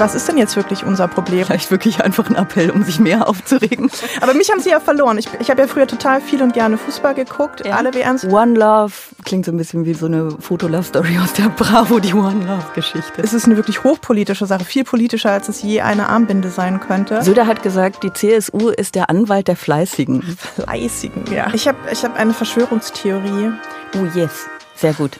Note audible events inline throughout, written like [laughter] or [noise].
was ist denn jetzt wirklich unser Problem? Vielleicht wirklich einfach ein Appell, um sich mehr aufzuregen. Aber mich haben sie ja verloren. Ich, ich habe ja früher total viel und gerne Fußball geguckt, ja. alle WMs. One Love klingt so ein bisschen wie so eine Fotolove-Story aus der Bravo, die One Love-Geschichte. Es ist eine wirklich hochpolitische Sache, viel politischer, als es je eine Armbinde sein könnte. Söder hat gesagt, die CSU ist der Anwalt der Fleißigen. Fleißigen, ja. Ich habe ich hab eine Verschwörungstheorie. Oh yes. Sehr gut.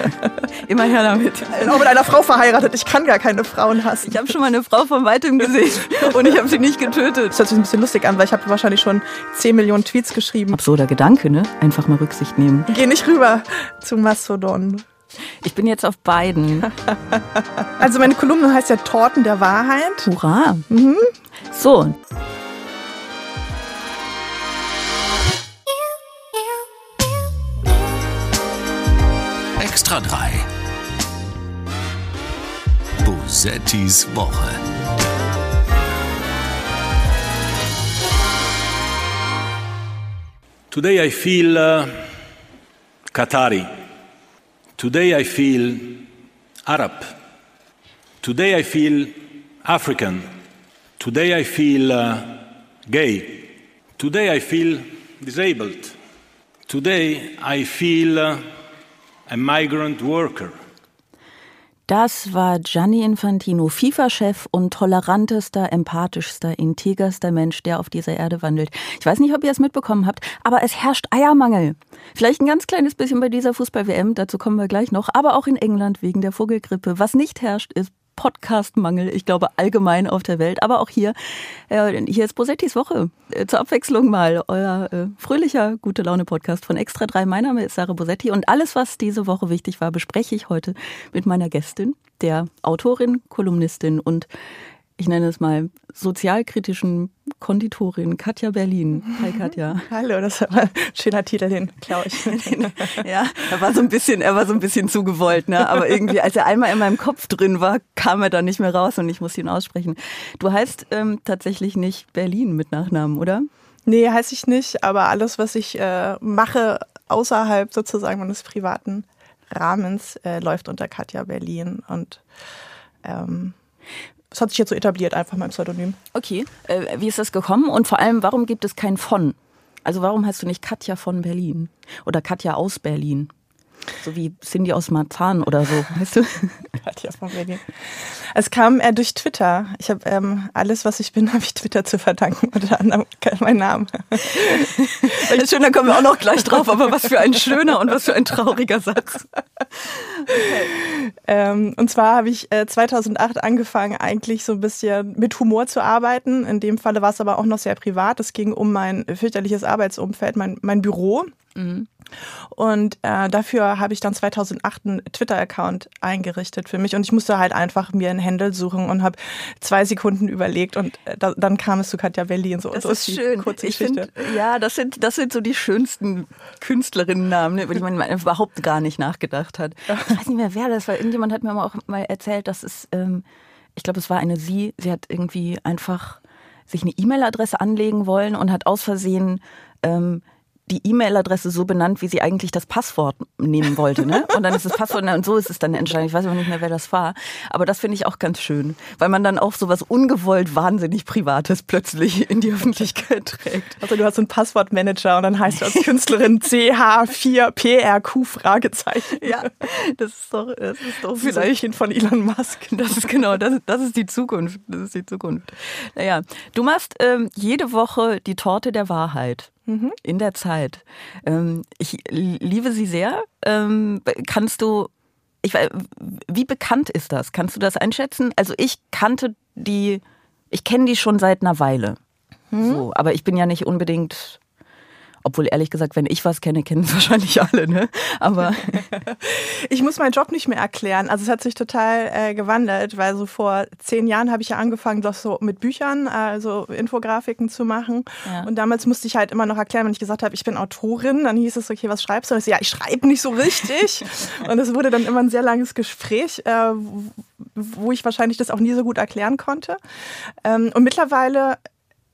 [laughs] Immer her damit. Ich bin auch mit einer Frau verheiratet. Ich kann gar keine Frauen hassen. Ich habe schon mal eine Frau von weitem gesehen [laughs] und ich habe sie nicht getötet. Das hört sich ein bisschen lustig an, weil ich habe wahrscheinlich schon 10 Millionen Tweets geschrieben. Absurder Gedanke, ne? Einfach mal Rücksicht nehmen. Geh nicht rüber zu Mastodon. Ich bin jetzt auf beiden. Also meine Kolumne heißt ja Torten der Wahrheit. Hurra. Mhm. So, Extra 3. Bosettis Woche. Today I feel uh, Qatari. Today I feel Arab. Today I feel African. Today I feel uh, gay. Today I feel disabled. Today I feel uh, a migrant worker. Das war Gianni Infantino, FIFA-Chef und tolerantester, empathischster, integerster Mensch, der auf dieser Erde wandelt. Ich weiß nicht, ob ihr es mitbekommen habt, aber es herrscht Eiermangel. Vielleicht ein ganz kleines bisschen bei dieser Fußball-WM, dazu kommen wir gleich noch, aber auch in England wegen der Vogelgrippe. Was nicht herrscht, ist Podcast-Mangel, ich glaube allgemein auf der Welt, aber auch hier. Äh, hier ist Bosettis Woche. Äh, zur Abwechslung mal euer äh, fröhlicher, gute Laune-Podcast von Extra 3. Mein Name ist Sarah Bosetti und alles, was diese Woche wichtig war, bespreche ich heute mit meiner Gästin, der Autorin, Kolumnistin und ich nenne es mal, sozialkritischen Konditorin Katja Berlin. Hi Katja. Hallo, das war ein schöner Titel, den klaue ich. [laughs] ja, er war so ein bisschen, er war so ein bisschen zugewollt, ne? Aber irgendwie, als er einmal in meinem Kopf drin war, kam er dann nicht mehr raus und ich musste ihn aussprechen. Du heißt ähm, tatsächlich nicht Berlin mit Nachnamen, oder? Nee, heiße ich nicht, aber alles, was ich äh, mache, außerhalb sozusagen meines privaten Rahmens, äh, läuft unter Katja Berlin und ähm, das hat sich jetzt so etabliert, einfach mein Pseudonym. Okay. Äh, wie ist das gekommen? Und vor allem, warum gibt es kein von? Also warum heißt du nicht Katja von Berlin? Oder Katja aus Berlin? So wie Cindy aus Marzahn oder so, weißt du? Katja von Berlin. Es kam äh, durch Twitter. Ich habe ähm, alles, was ich bin, [laughs] habe ich Twitter zu verdanken, unter anderem [laughs] mein Name. schön, da kommen wir auch noch gleich drauf, aber was für ein schöner und was für ein trauriger Satz. Okay. Ähm, und zwar habe ich äh, 2008 angefangen, eigentlich so ein bisschen mit Humor zu arbeiten. In dem Falle war es aber auch noch sehr privat. Es ging um mein fürchterliches Arbeitsumfeld, mein, mein Büro. Mhm. Und äh, dafür habe ich dann 2008 einen Twitter-Account eingerichtet für mich und ich musste halt einfach mir einen Handle suchen und habe zwei Sekunden überlegt und äh, da, dann kam es zu Katja Berlin. So, das so ist, ist schön. Kurze ich Geschichte. Find, ja, das sind, das sind so die schönsten Künstlerinnennamen, ne, über die man überhaupt gar nicht nachgedacht hat. Ich weiß nicht mehr, wer das war. Irgendjemand hat mir auch mal erzählt, dass es, ähm, ich glaube, es war eine Sie, sie hat irgendwie einfach sich eine E-Mail-Adresse anlegen wollen und hat aus Versehen ähm, die E-Mail-Adresse so benannt, wie sie eigentlich das Passwort nehmen wollte. Ne? Und dann ist das Passwort, und so ist es dann entstanden. Ich weiß aber nicht mehr, wer das war. Aber das finde ich auch ganz schön, weil man dann auch so was ungewollt wahnsinnig Privates plötzlich in die Öffentlichkeit trägt. Also du hast so einen Passwortmanager und dann heißt du als Künstlerin CH4PRQ Fragezeichen. Ja, das ist doch, das ist doch vielleicht so von Elon Musk. Das ist genau, das, das ist die Zukunft. Das ist die Zukunft. Naja, du machst ähm, jede Woche die Torte der Wahrheit. Mhm. In der Zeit. Ähm, ich liebe sie sehr. Ähm, kannst du, ich, wie bekannt ist das? Kannst du das einschätzen? Also ich kannte die, ich kenne die schon seit einer Weile. Mhm. So, aber ich bin ja nicht unbedingt obwohl ehrlich gesagt, wenn ich was kenne, kennen es [laughs] wahrscheinlich alle, ne? Aber [laughs] ich muss meinen Job nicht mehr erklären. Also es hat sich total äh, gewandelt, weil so vor zehn Jahren habe ich ja angefangen, das so mit Büchern, also Infografiken zu machen. Ja. Und damals musste ich halt immer noch erklären, wenn ich gesagt habe, ich bin Autorin, dann hieß es, okay, was schreibst du? Und ich so, ja, ich schreibe nicht so richtig. [laughs] und es wurde dann immer ein sehr langes Gespräch, äh, wo ich wahrscheinlich das auch nie so gut erklären konnte. Ähm, und mittlerweile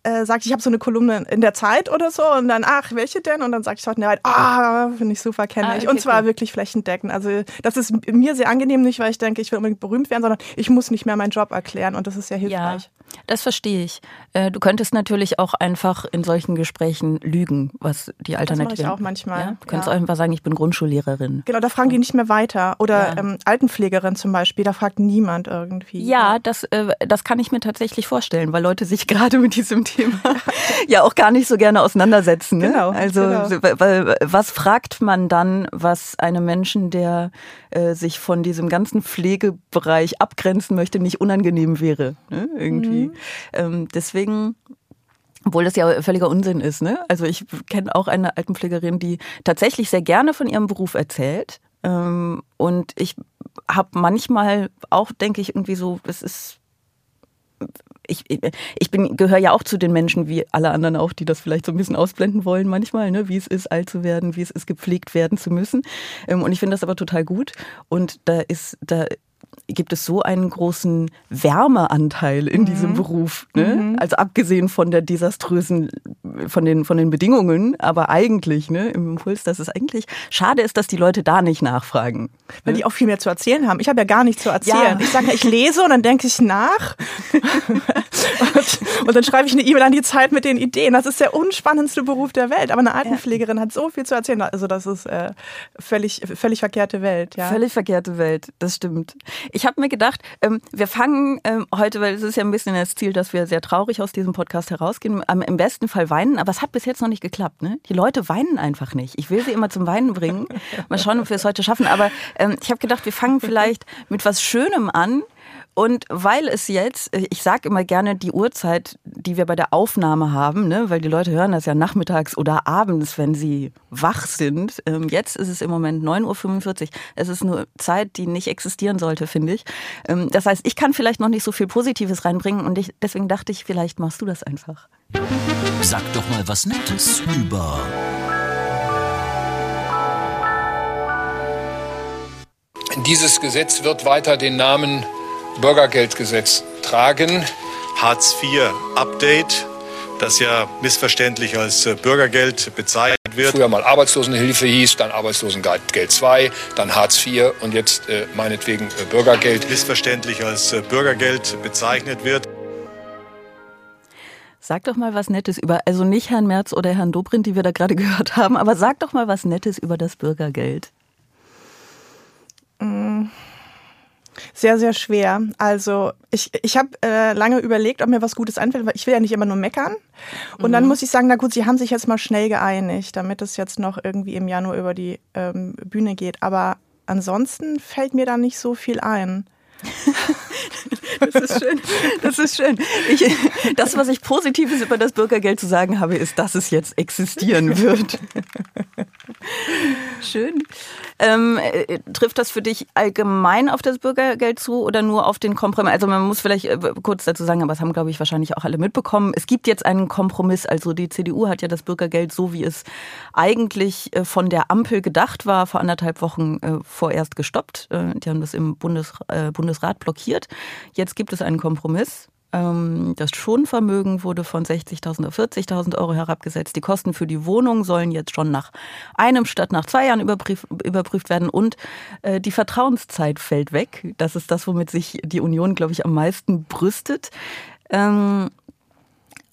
äh, sagt, ich habe so eine Kolumne in der Zeit oder so und dann, ach, welche denn? Und dann sage ich heute, ja, ah, finde ich super, kenne ah, ich. und zwar cool. wirklich flächendeckend. Also das ist mir sehr angenehm, nicht weil ich denke, ich will unbedingt berühmt werden, sondern ich muss nicht mehr meinen Job erklären und das ist sehr hilfreich. Ja. Das verstehe ich. Äh, du könntest natürlich auch einfach in solchen Gesprächen lügen, was die Alternative. Das mache ich auch manchmal. Ja? Du könntest ja. auch einfach sagen, ich bin Grundschullehrerin. Genau, da fragen die nicht mehr weiter. Oder ja. ähm, Altenpflegerin zum Beispiel, da fragt niemand irgendwie. Ja, das, äh, das kann ich mir tatsächlich vorstellen, weil Leute sich [laughs] gerade mit diesem Thema [laughs] ja auch gar nicht so gerne auseinandersetzen. Ne? Genau. Also genau. was fragt man dann, was einem Menschen, der äh, sich von diesem ganzen Pflegebereich abgrenzen möchte, nicht unangenehm wäre? Ne? Irgendwie. Mhm. Ähm, deswegen obwohl das ja völliger Unsinn ist. Ne? Also ich kenne auch eine Altenpflegerin, die tatsächlich sehr gerne von ihrem Beruf erzählt. Ähm, und ich habe manchmal auch, denke ich, irgendwie so, es ist ich, ich bin, gehöre ja auch zu den Menschen wie alle anderen auch, die das vielleicht so ein bisschen ausblenden wollen manchmal, ne, wie es ist, alt zu werden, wie es ist, gepflegt werden zu müssen. Ähm, und ich finde das aber total gut. Und da ist, da gibt es so einen großen Wärmeanteil in mhm. diesem Beruf. Ne? Mhm. Also abgesehen von der desaströsen, von den, von den Bedingungen, aber eigentlich ne, im Impuls, dass es eigentlich schade ist, dass die Leute da nicht nachfragen. Weil ne? die auch viel mehr zu erzählen haben. Ich habe ja gar nichts zu erzählen. Ja. Ich sage, ich lese und dann denke ich nach. und, und, dann schreibe ich eine E-Mail an die Zeit mit den Ideen. Das ist der unspannendste Beruf der Welt. Aber eine Altenpflegerin ja. hat so viel zu erzählen. Also das ist äh, völlig, völlig verkehrte Welt. Ja. Völlig verkehrte Welt, das stimmt. Ich habe mir gedacht, ähm, wir fangen ähm, heute, weil es ist ja ein bisschen das Ziel, dass wir sehr traurig aus diesem Podcast herausgehen, ähm, im besten Fall weinen, aber es hat bis jetzt noch nicht geklappt. Ne? Die Leute weinen einfach nicht. Ich will sie immer zum Weinen bringen. Mal schauen, ob wir es heute schaffen. Aber ähm, ich habe gedacht, wir fangen vielleicht mit was Schönem an. Und weil es jetzt, ich sage immer gerne die Uhrzeit, die wir bei der Aufnahme haben, ne, weil die Leute hören das ja nachmittags oder abends, wenn sie wach sind. Ähm, jetzt ist es im Moment 9.45 Uhr. Es ist eine Zeit, die nicht existieren sollte, finde ich. Ähm, das heißt, ich kann vielleicht noch nicht so viel Positives reinbringen und ich, deswegen dachte ich, vielleicht machst du das einfach. Sag doch mal was Nettes über. Dieses Gesetz wird weiter den Namen Bürgergeldgesetz tragen. Hartz IV Update, das ja missverständlich als äh, Bürgergeld bezeichnet wird. Früher mal Arbeitslosenhilfe hieß, dann Arbeitslosengeld 2, dann Hartz IV und jetzt äh, meinetwegen äh, Bürgergeld. Missverständlich als äh, Bürgergeld bezeichnet wird. Sag doch mal was Nettes über, also nicht Herrn Merz oder Herrn Dobrindt, die wir da gerade [laughs] gehört haben, aber sag doch mal was Nettes über das Bürgergeld. Mmh. Sehr, sehr schwer. Also ich, ich habe äh, lange überlegt, ob mir was Gutes einfällt, weil ich will ja nicht immer nur meckern. Und mhm. dann muss ich sagen, na gut, sie haben sich jetzt mal schnell geeinigt, damit es jetzt noch irgendwie im Januar über die ähm, Bühne geht. Aber ansonsten fällt mir da nicht so viel ein. [laughs] Das ist schön. Das ist schön. Ich, das, was ich Positives über das Bürgergeld zu sagen habe, ist, dass es jetzt existieren wird. [laughs] Schön. Ähm, äh, trifft das für dich allgemein auf das Bürgergeld zu oder nur auf den Kompromiss? Also man muss vielleicht äh, kurz dazu sagen, aber das haben, glaube ich, wahrscheinlich auch alle mitbekommen. Es gibt jetzt einen Kompromiss. Also die CDU hat ja das Bürgergeld so, wie es eigentlich äh, von der Ampel gedacht war, vor anderthalb Wochen vorerst gestoppt. Die haben das im Bundes, Bundesrat blockiert. Jetzt gibt es einen Kompromiss. Ähm, das Schonvermögen wurde von 60.000 auf 40.000 Euro herabgesetzt. Die Kosten für die Wohnung sollen jetzt schon nach einem statt nach zwei Jahren überprüft, überprüft werden. Und äh, die Vertrauenszeit fällt weg. Das ist das, womit sich die Union, glaube ich, am meisten brüstet. Ähm,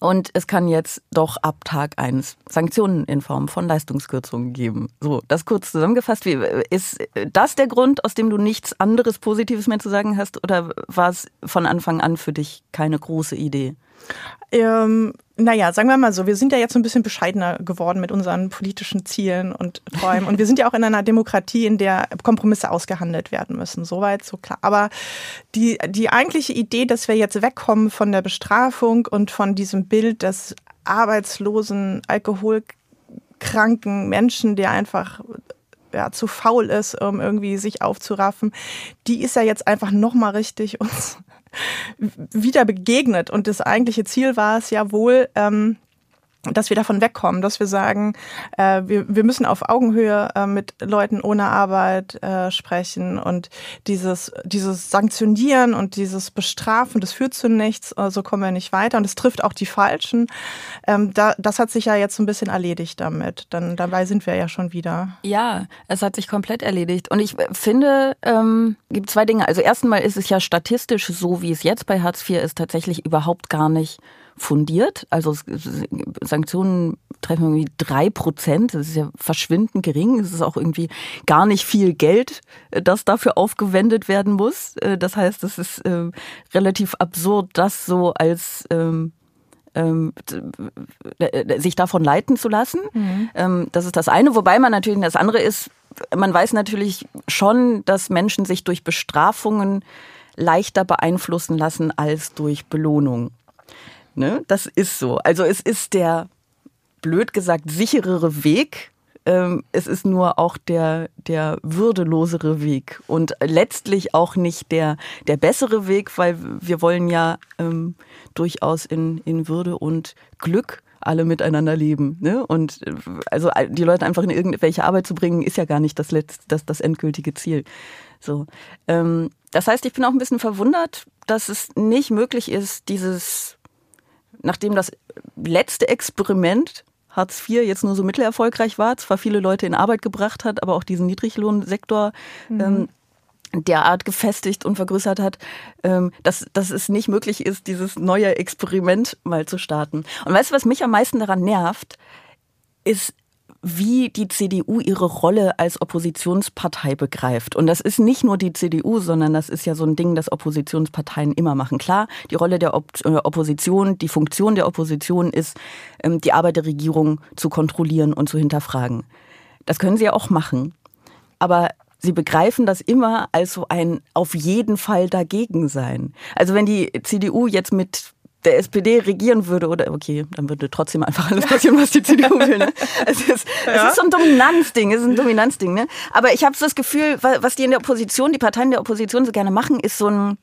und es kann jetzt doch ab Tag eins Sanktionen in Form von Leistungskürzungen geben. So, das kurz zusammengefasst. Ist das der Grund, aus dem du nichts anderes Positives mehr zu sagen hast? Oder war es von Anfang an für dich keine große Idee? Ähm, naja, sagen wir mal so, wir sind ja jetzt ein bisschen bescheidener geworden mit unseren politischen Zielen und Träumen. Und wir sind ja auch in einer Demokratie, in der Kompromisse ausgehandelt werden müssen. Soweit, so klar. Aber die, die eigentliche Idee, dass wir jetzt wegkommen von der Bestrafung und von diesem Bild des arbeitslosen, alkoholkranken Menschen, der einfach ja, zu faul ist, um irgendwie sich aufzuraffen, die ist ja jetzt einfach nochmal richtig uns wieder begegnet. Und das eigentliche Ziel war es ja wohl, ähm, dass wir davon wegkommen, dass wir sagen, äh, wir, wir müssen auf Augenhöhe äh, mit Leuten ohne Arbeit äh, sprechen und dieses, dieses Sanktionieren und dieses Bestrafen, das führt zu nichts, äh, so kommen wir nicht weiter und es trifft auch die Falschen. Ähm, da, das hat sich ja jetzt so ein bisschen erledigt damit. Dann dabei sind wir ja schon wieder. Ja, es hat sich komplett erledigt. Und ich finde, ähm, gibt zwei Dinge. Also erstmal ist es ja statistisch so, wie es jetzt bei Hartz IV ist, tatsächlich überhaupt gar nicht fundiert. Also Sanktionen treffen irgendwie drei Prozent. Das ist ja verschwindend gering. Es ist auch irgendwie gar nicht viel Geld, äh, das dafür aufgewendet werden muss. Äh, das heißt, es ist äh, relativ absurd, das so als ähm, ähm, sich davon leiten zu lassen. Mhm. Ähm, das ist das eine. Wobei man natürlich, das andere ist, man weiß natürlich schon, dass Menschen sich durch Bestrafungen leichter beeinflussen lassen als durch Belohnung. Ne? Das ist so. Also es ist der, blöd gesagt, sicherere Weg. Ähm, es ist nur auch der, der würdelosere Weg und letztlich auch nicht der, der bessere Weg, weil wir wollen ja ähm, durchaus in, in Würde und Glück alle miteinander leben. Ne? Und äh, also die Leute einfach in irgendwelche Arbeit zu bringen, ist ja gar nicht das, letzte, das, das endgültige Ziel. So. Ähm, das heißt, ich bin auch ein bisschen verwundert, dass es nicht möglich ist, dieses nachdem das letzte Experiment Hartz IV jetzt nur so mittelerfolgreich war, zwar viele Leute in Arbeit gebracht hat, aber auch diesen Niedriglohnsektor mhm. ähm, derart gefestigt und vergrößert hat, ähm, dass, dass es nicht möglich ist, dieses neue Experiment mal zu starten. Und weißt du, was mich am meisten daran nervt, ist, wie die CDU ihre Rolle als Oppositionspartei begreift. Und das ist nicht nur die CDU, sondern das ist ja so ein Ding, das Oppositionsparteien immer machen. Klar, die Rolle der Op äh, Opposition, die Funktion der Opposition ist, ähm, die Arbeit der Regierung zu kontrollieren und zu hinterfragen. Das können sie ja auch machen. Aber sie begreifen das immer als so ein auf jeden Fall dagegen sein. Also wenn die CDU jetzt mit der SPD regieren würde, oder okay, dann würde trotzdem einfach alles passieren, was die CDU will. Ne? [laughs] Es, ist, ja. es ist so ein Dominanzding, es ist ein Dominanzding. Ne? Aber ich habe so das Gefühl, was die in der Opposition, die Parteien der Opposition so gerne machen, ist so ein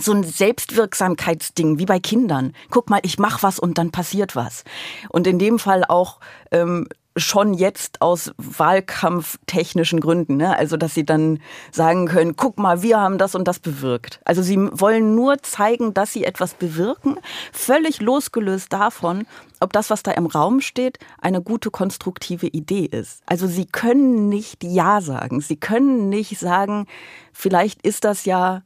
so ein Selbstwirksamkeitsding, wie bei Kindern. Guck mal, ich mach was und dann passiert was. Und in dem Fall auch ähm, schon jetzt aus wahlkampftechnischen Gründen. Ne? Also, dass sie dann sagen können, guck mal, wir haben das und das bewirkt. Also sie wollen nur zeigen, dass sie etwas bewirken, völlig losgelöst davon, ob das, was da im Raum steht, eine gute konstruktive Idee ist. Also sie können nicht Ja sagen. Sie können nicht sagen, vielleicht ist das ja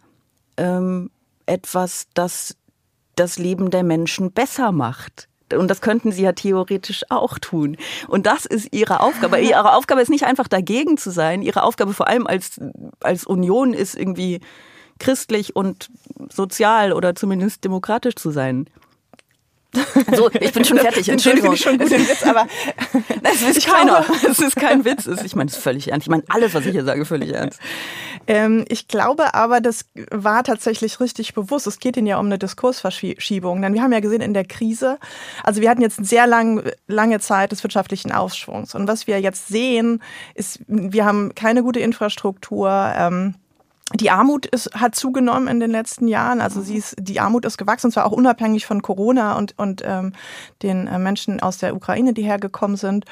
ähm, etwas, das das Leben der Menschen besser macht. Und das könnten sie ja theoretisch auch tun. Und das ist ihre Aufgabe. Ihre Aufgabe ist nicht einfach dagegen zu sein. Ihre Aufgabe vor allem als, als Union ist irgendwie christlich und sozial oder zumindest demokratisch zu sein. So, ich bin schon [laughs] fertig. Entschuldigung. Ich schon gut im Witz, aber [laughs] das ist keiner. [laughs] Es ist kein Witz. Ich meine, es ist völlig ernst. Ich meine, alles, was ich hier sage, völlig ernst. Ähm, ich glaube aber, das war tatsächlich richtig bewusst. Es geht ihnen ja um eine Diskursverschiebung. Denn wir haben ja gesehen in der Krise, also wir hatten jetzt eine sehr lang, lange Zeit des wirtschaftlichen Aufschwungs. Und was wir jetzt sehen, ist, wir haben keine gute Infrastruktur. Ähm, die Armut ist, hat zugenommen in den letzten Jahren. Also sie ist, die Armut ist gewachsen, und zwar auch unabhängig von Corona und, und ähm, den äh, Menschen aus der Ukraine, die hergekommen sind.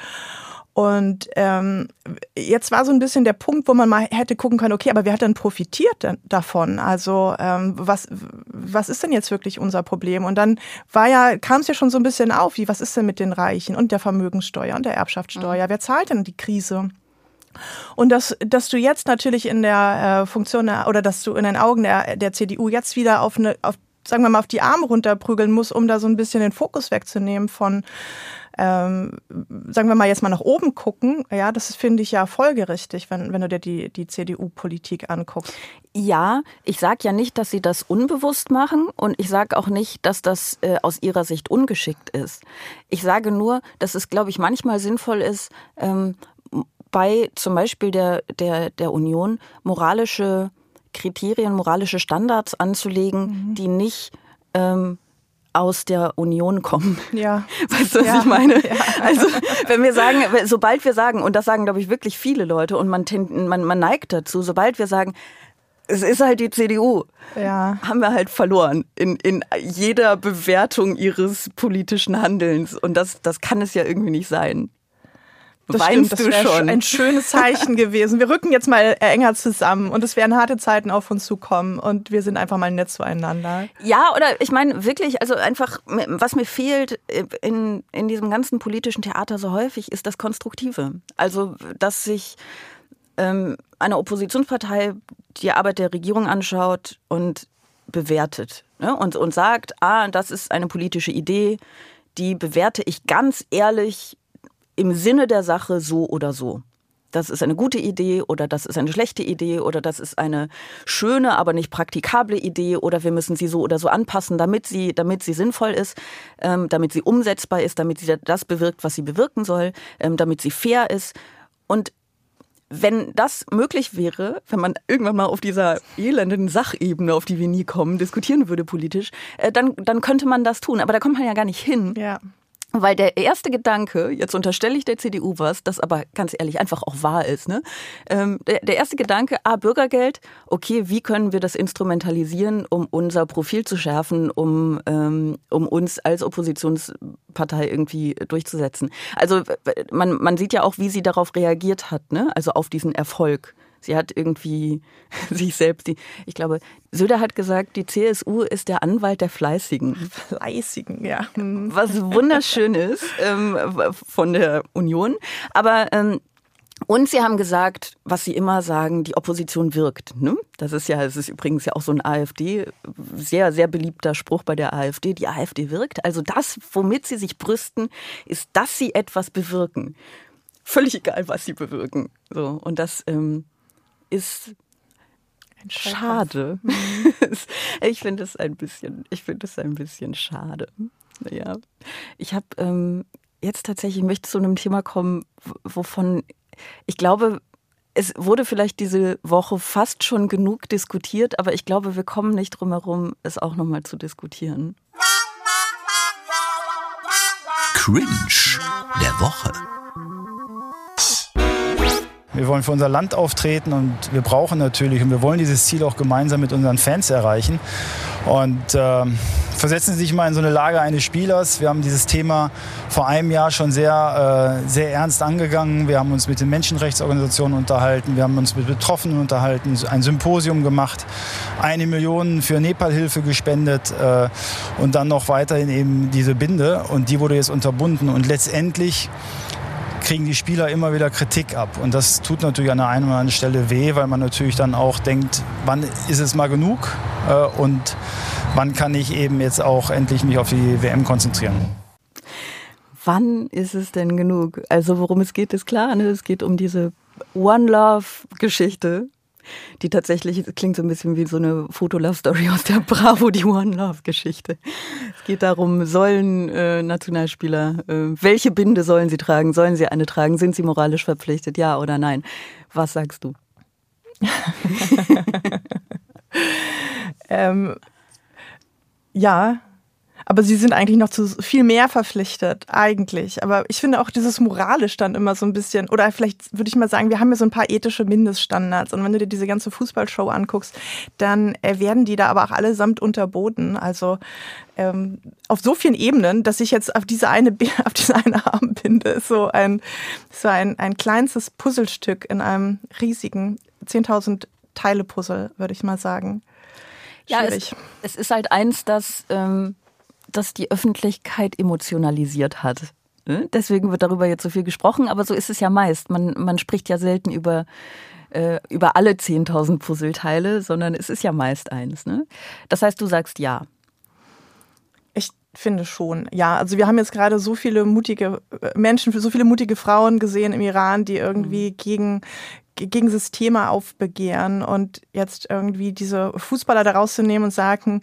Und ähm, jetzt war so ein bisschen der Punkt, wo man mal hätte gucken können, okay, aber wer hat denn profitiert denn davon? Also ähm, was, was ist denn jetzt wirklich unser Problem? Und dann war ja, kam es ja schon so ein bisschen auf, wie was ist denn mit den Reichen und der Vermögenssteuer und der Erbschaftssteuer? Mhm. Wer zahlt denn die Krise? Und dass, dass du jetzt natürlich in der äh, Funktion oder dass du in den Augen der, der CDU jetzt wieder auf eine, auf, sagen wir mal, auf die Arme runterprügeln musst, um da so ein bisschen den Fokus wegzunehmen von, ähm, sagen wir mal jetzt mal nach oben gucken, ja, das finde ich ja folgerichtig, wenn, wenn du dir die, die CDU-Politik anguckst. Ja, ich sage ja nicht, dass sie das unbewusst machen und ich sage auch nicht, dass das äh, aus ihrer Sicht ungeschickt ist. Ich sage nur, dass es, glaube ich, manchmal sinnvoll ist, ähm, bei zum Beispiel der, der, der Union moralische Kriterien, moralische Standards anzulegen, mhm. die nicht ähm, aus der Union kommen. Ja. [laughs] Weißt du, was ja. ich meine? Ja. [laughs] Also, wenn wir sagen, sobald wir sagen, und das sagen, glaube ich, wirklich viele Leute, und man, man, man neigt dazu, sobald wir sagen, es ist halt die CDU. Ja. Haben wir halt verloren in, in jeder Bewertung ihres politischen Handelns. Und das, das kann es ja irgendwie nicht sein. Das Weinst stimmt, das du wäre schon? ein schönes [laughs] Zeichen gewesen. Wir rücken jetzt mal enger zusammen und es werden harte Zeiten auf uns zukommen und wir sind einfach mal nett zueinander. Ja, oder ich meine wirklich, also einfach, was mir fehlt in, in diesem ganzen politischen Theater so häufig, ist das Konstruktive. Also, dass sich ähm, eine Oppositionspartei die Arbeit der Regierung anschaut und bewertet ne? und, und sagt, ah, das ist eine politische Idee, die bewerte ich ganz ehrlich im Sinne der Sache so oder so. Das ist eine gute Idee oder das ist eine schlechte Idee oder das ist eine schöne, aber nicht praktikable Idee oder wir müssen sie so oder so anpassen, damit sie, damit sie sinnvoll ist, ähm, damit sie umsetzbar ist, damit sie das bewirkt, was sie bewirken soll, ähm, damit sie fair ist. Und wenn das möglich wäre, wenn man irgendwann mal auf dieser elenden Sachebene, auf die wir nie kommen, diskutieren würde politisch, äh, dann, dann könnte man das tun. Aber da kommt man ja gar nicht hin. Ja. Weil der erste Gedanke, jetzt unterstelle ich der CDU was, das aber ganz ehrlich einfach auch wahr ist, ne? Ähm, der, der erste Gedanke, ah, Bürgergeld, okay, wie können wir das instrumentalisieren, um unser Profil zu schärfen, um, ähm, um uns als Oppositionspartei irgendwie durchzusetzen. Also man, man sieht ja auch, wie sie darauf reagiert hat, ne? Also auf diesen Erfolg. Sie hat irgendwie [laughs] sich selbst, die, ich glaube, Söder hat gesagt, die CSU ist der Anwalt der Fleißigen. Fleißigen, ja. [laughs] Was wunderschön ist ähm, von der Union. Aber ähm, und sie haben gesagt, was sie immer sagen, die Opposition wirkt. Ne? Das ist ja, es ist übrigens ja auch so ein AfD, sehr, sehr beliebter Spruch bei der AfD. Die AfD wirkt. Also das, womit sie sich brüsten, ist, dass sie etwas bewirken. Völlig egal, was sie bewirken. So, und das ähm, ist schade. [laughs] ich finde es ein bisschen, ich finde es ein bisschen schade. Ja, ich habe ähm, jetzt tatsächlich ich möchte zu einem Thema kommen, wovon ich glaube, es wurde vielleicht diese Woche fast schon genug diskutiert, aber ich glaube, wir kommen nicht drum herum, es auch nochmal zu diskutieren. Cringe der Woche. Wir wollen für unser Land auftreten und wir brauchen natürlich und wir wollen dieses Ziel auch gemeinsam mit unseren Fans erreichen. Und äh, versetzen Sie sich mal in so eine Lage eines Spielers. Wir haben dieses Thema vor einem Jahr schon sehr, äh, sehr ernst angegangen. Wir haben uns mit den Menschenrechtsorganisationen unterhalten, wir haben uns mit Betroffenen unterhalten, ein Symposium gemacht, eine Million für Nepal-Hilfe gespendet äh, und dann noch weiterhin eben diese Binde. Und die wurde jetzt unterbunden. Und letztendlich kriegen die Spieler immer wieder Kritik ab. Und das tut natürlich an der einen oder anderen Stelle weh, weil man natürlich dann auch denkt, wann ist es mal genug äh, und wann kann ich eben jetzt auch endlich mich auf die WM konzentrieren. Wann ist es denn genug? Also worum es geht, ist klar. Ne? Es geht um diese One Love-Geschichte die tatsächlich klingt so ein bisschen wie so eine Fotolove-Story aus der Bravo, die One Love-Geschichte. Es geht darum, sollen äh, Nationalspieler, äh, welche Binde sollen sie tragen? Sollen sie eine tragen? Sind sie moralisch verpflichtet? Ja oder nein? Was sagst du? [laughs] ähm, ja, aber sie sind eigentlich noch zu viel mehr verpflichtet, eigentlich. Aber ich finde auch dieses moralisch dann immer so ein bisschen, oder vielleicht würde ich mal sagen, wir haben ja so ein paar ethische Mindeststandards. Und wenn du dir diese ganze Fußballshow anguckst, dann äh, werden die da aber auch allesamt unterboten. Also ähm, auf so vielen Ebenen, dass ich jetzt auf diese eine, [laughs] auf diese eine Armbinde so ein, so ein, ein kleinstes Puzzlestück in einem riesigen 10.000 Teile Puzzle, würde ich mal sagen. Ja, es, es, ist halt eins, das ähm, das die Öffentlichkeit emotionalisiert hat. Ne? Deswegen wird darüber jetzt so viel gesprochen, aber so ist es ja meist. Man, man spricht ja selten über, äh, über alle 10.000 Puzzleteile, sondern es ist ja meist eins. Ne? Das heißt, du sagst ja. Ich finde schon, ja. Also wir haben jetzt gerade so viele mutige äh, Menschen, so viele mutige Frauen gesehen im Iran, die irgendwie mhm. gegen gegen Systeme aufbegehren und jetzt irgendwie diese Fußballer da rauszunehmen und sagen,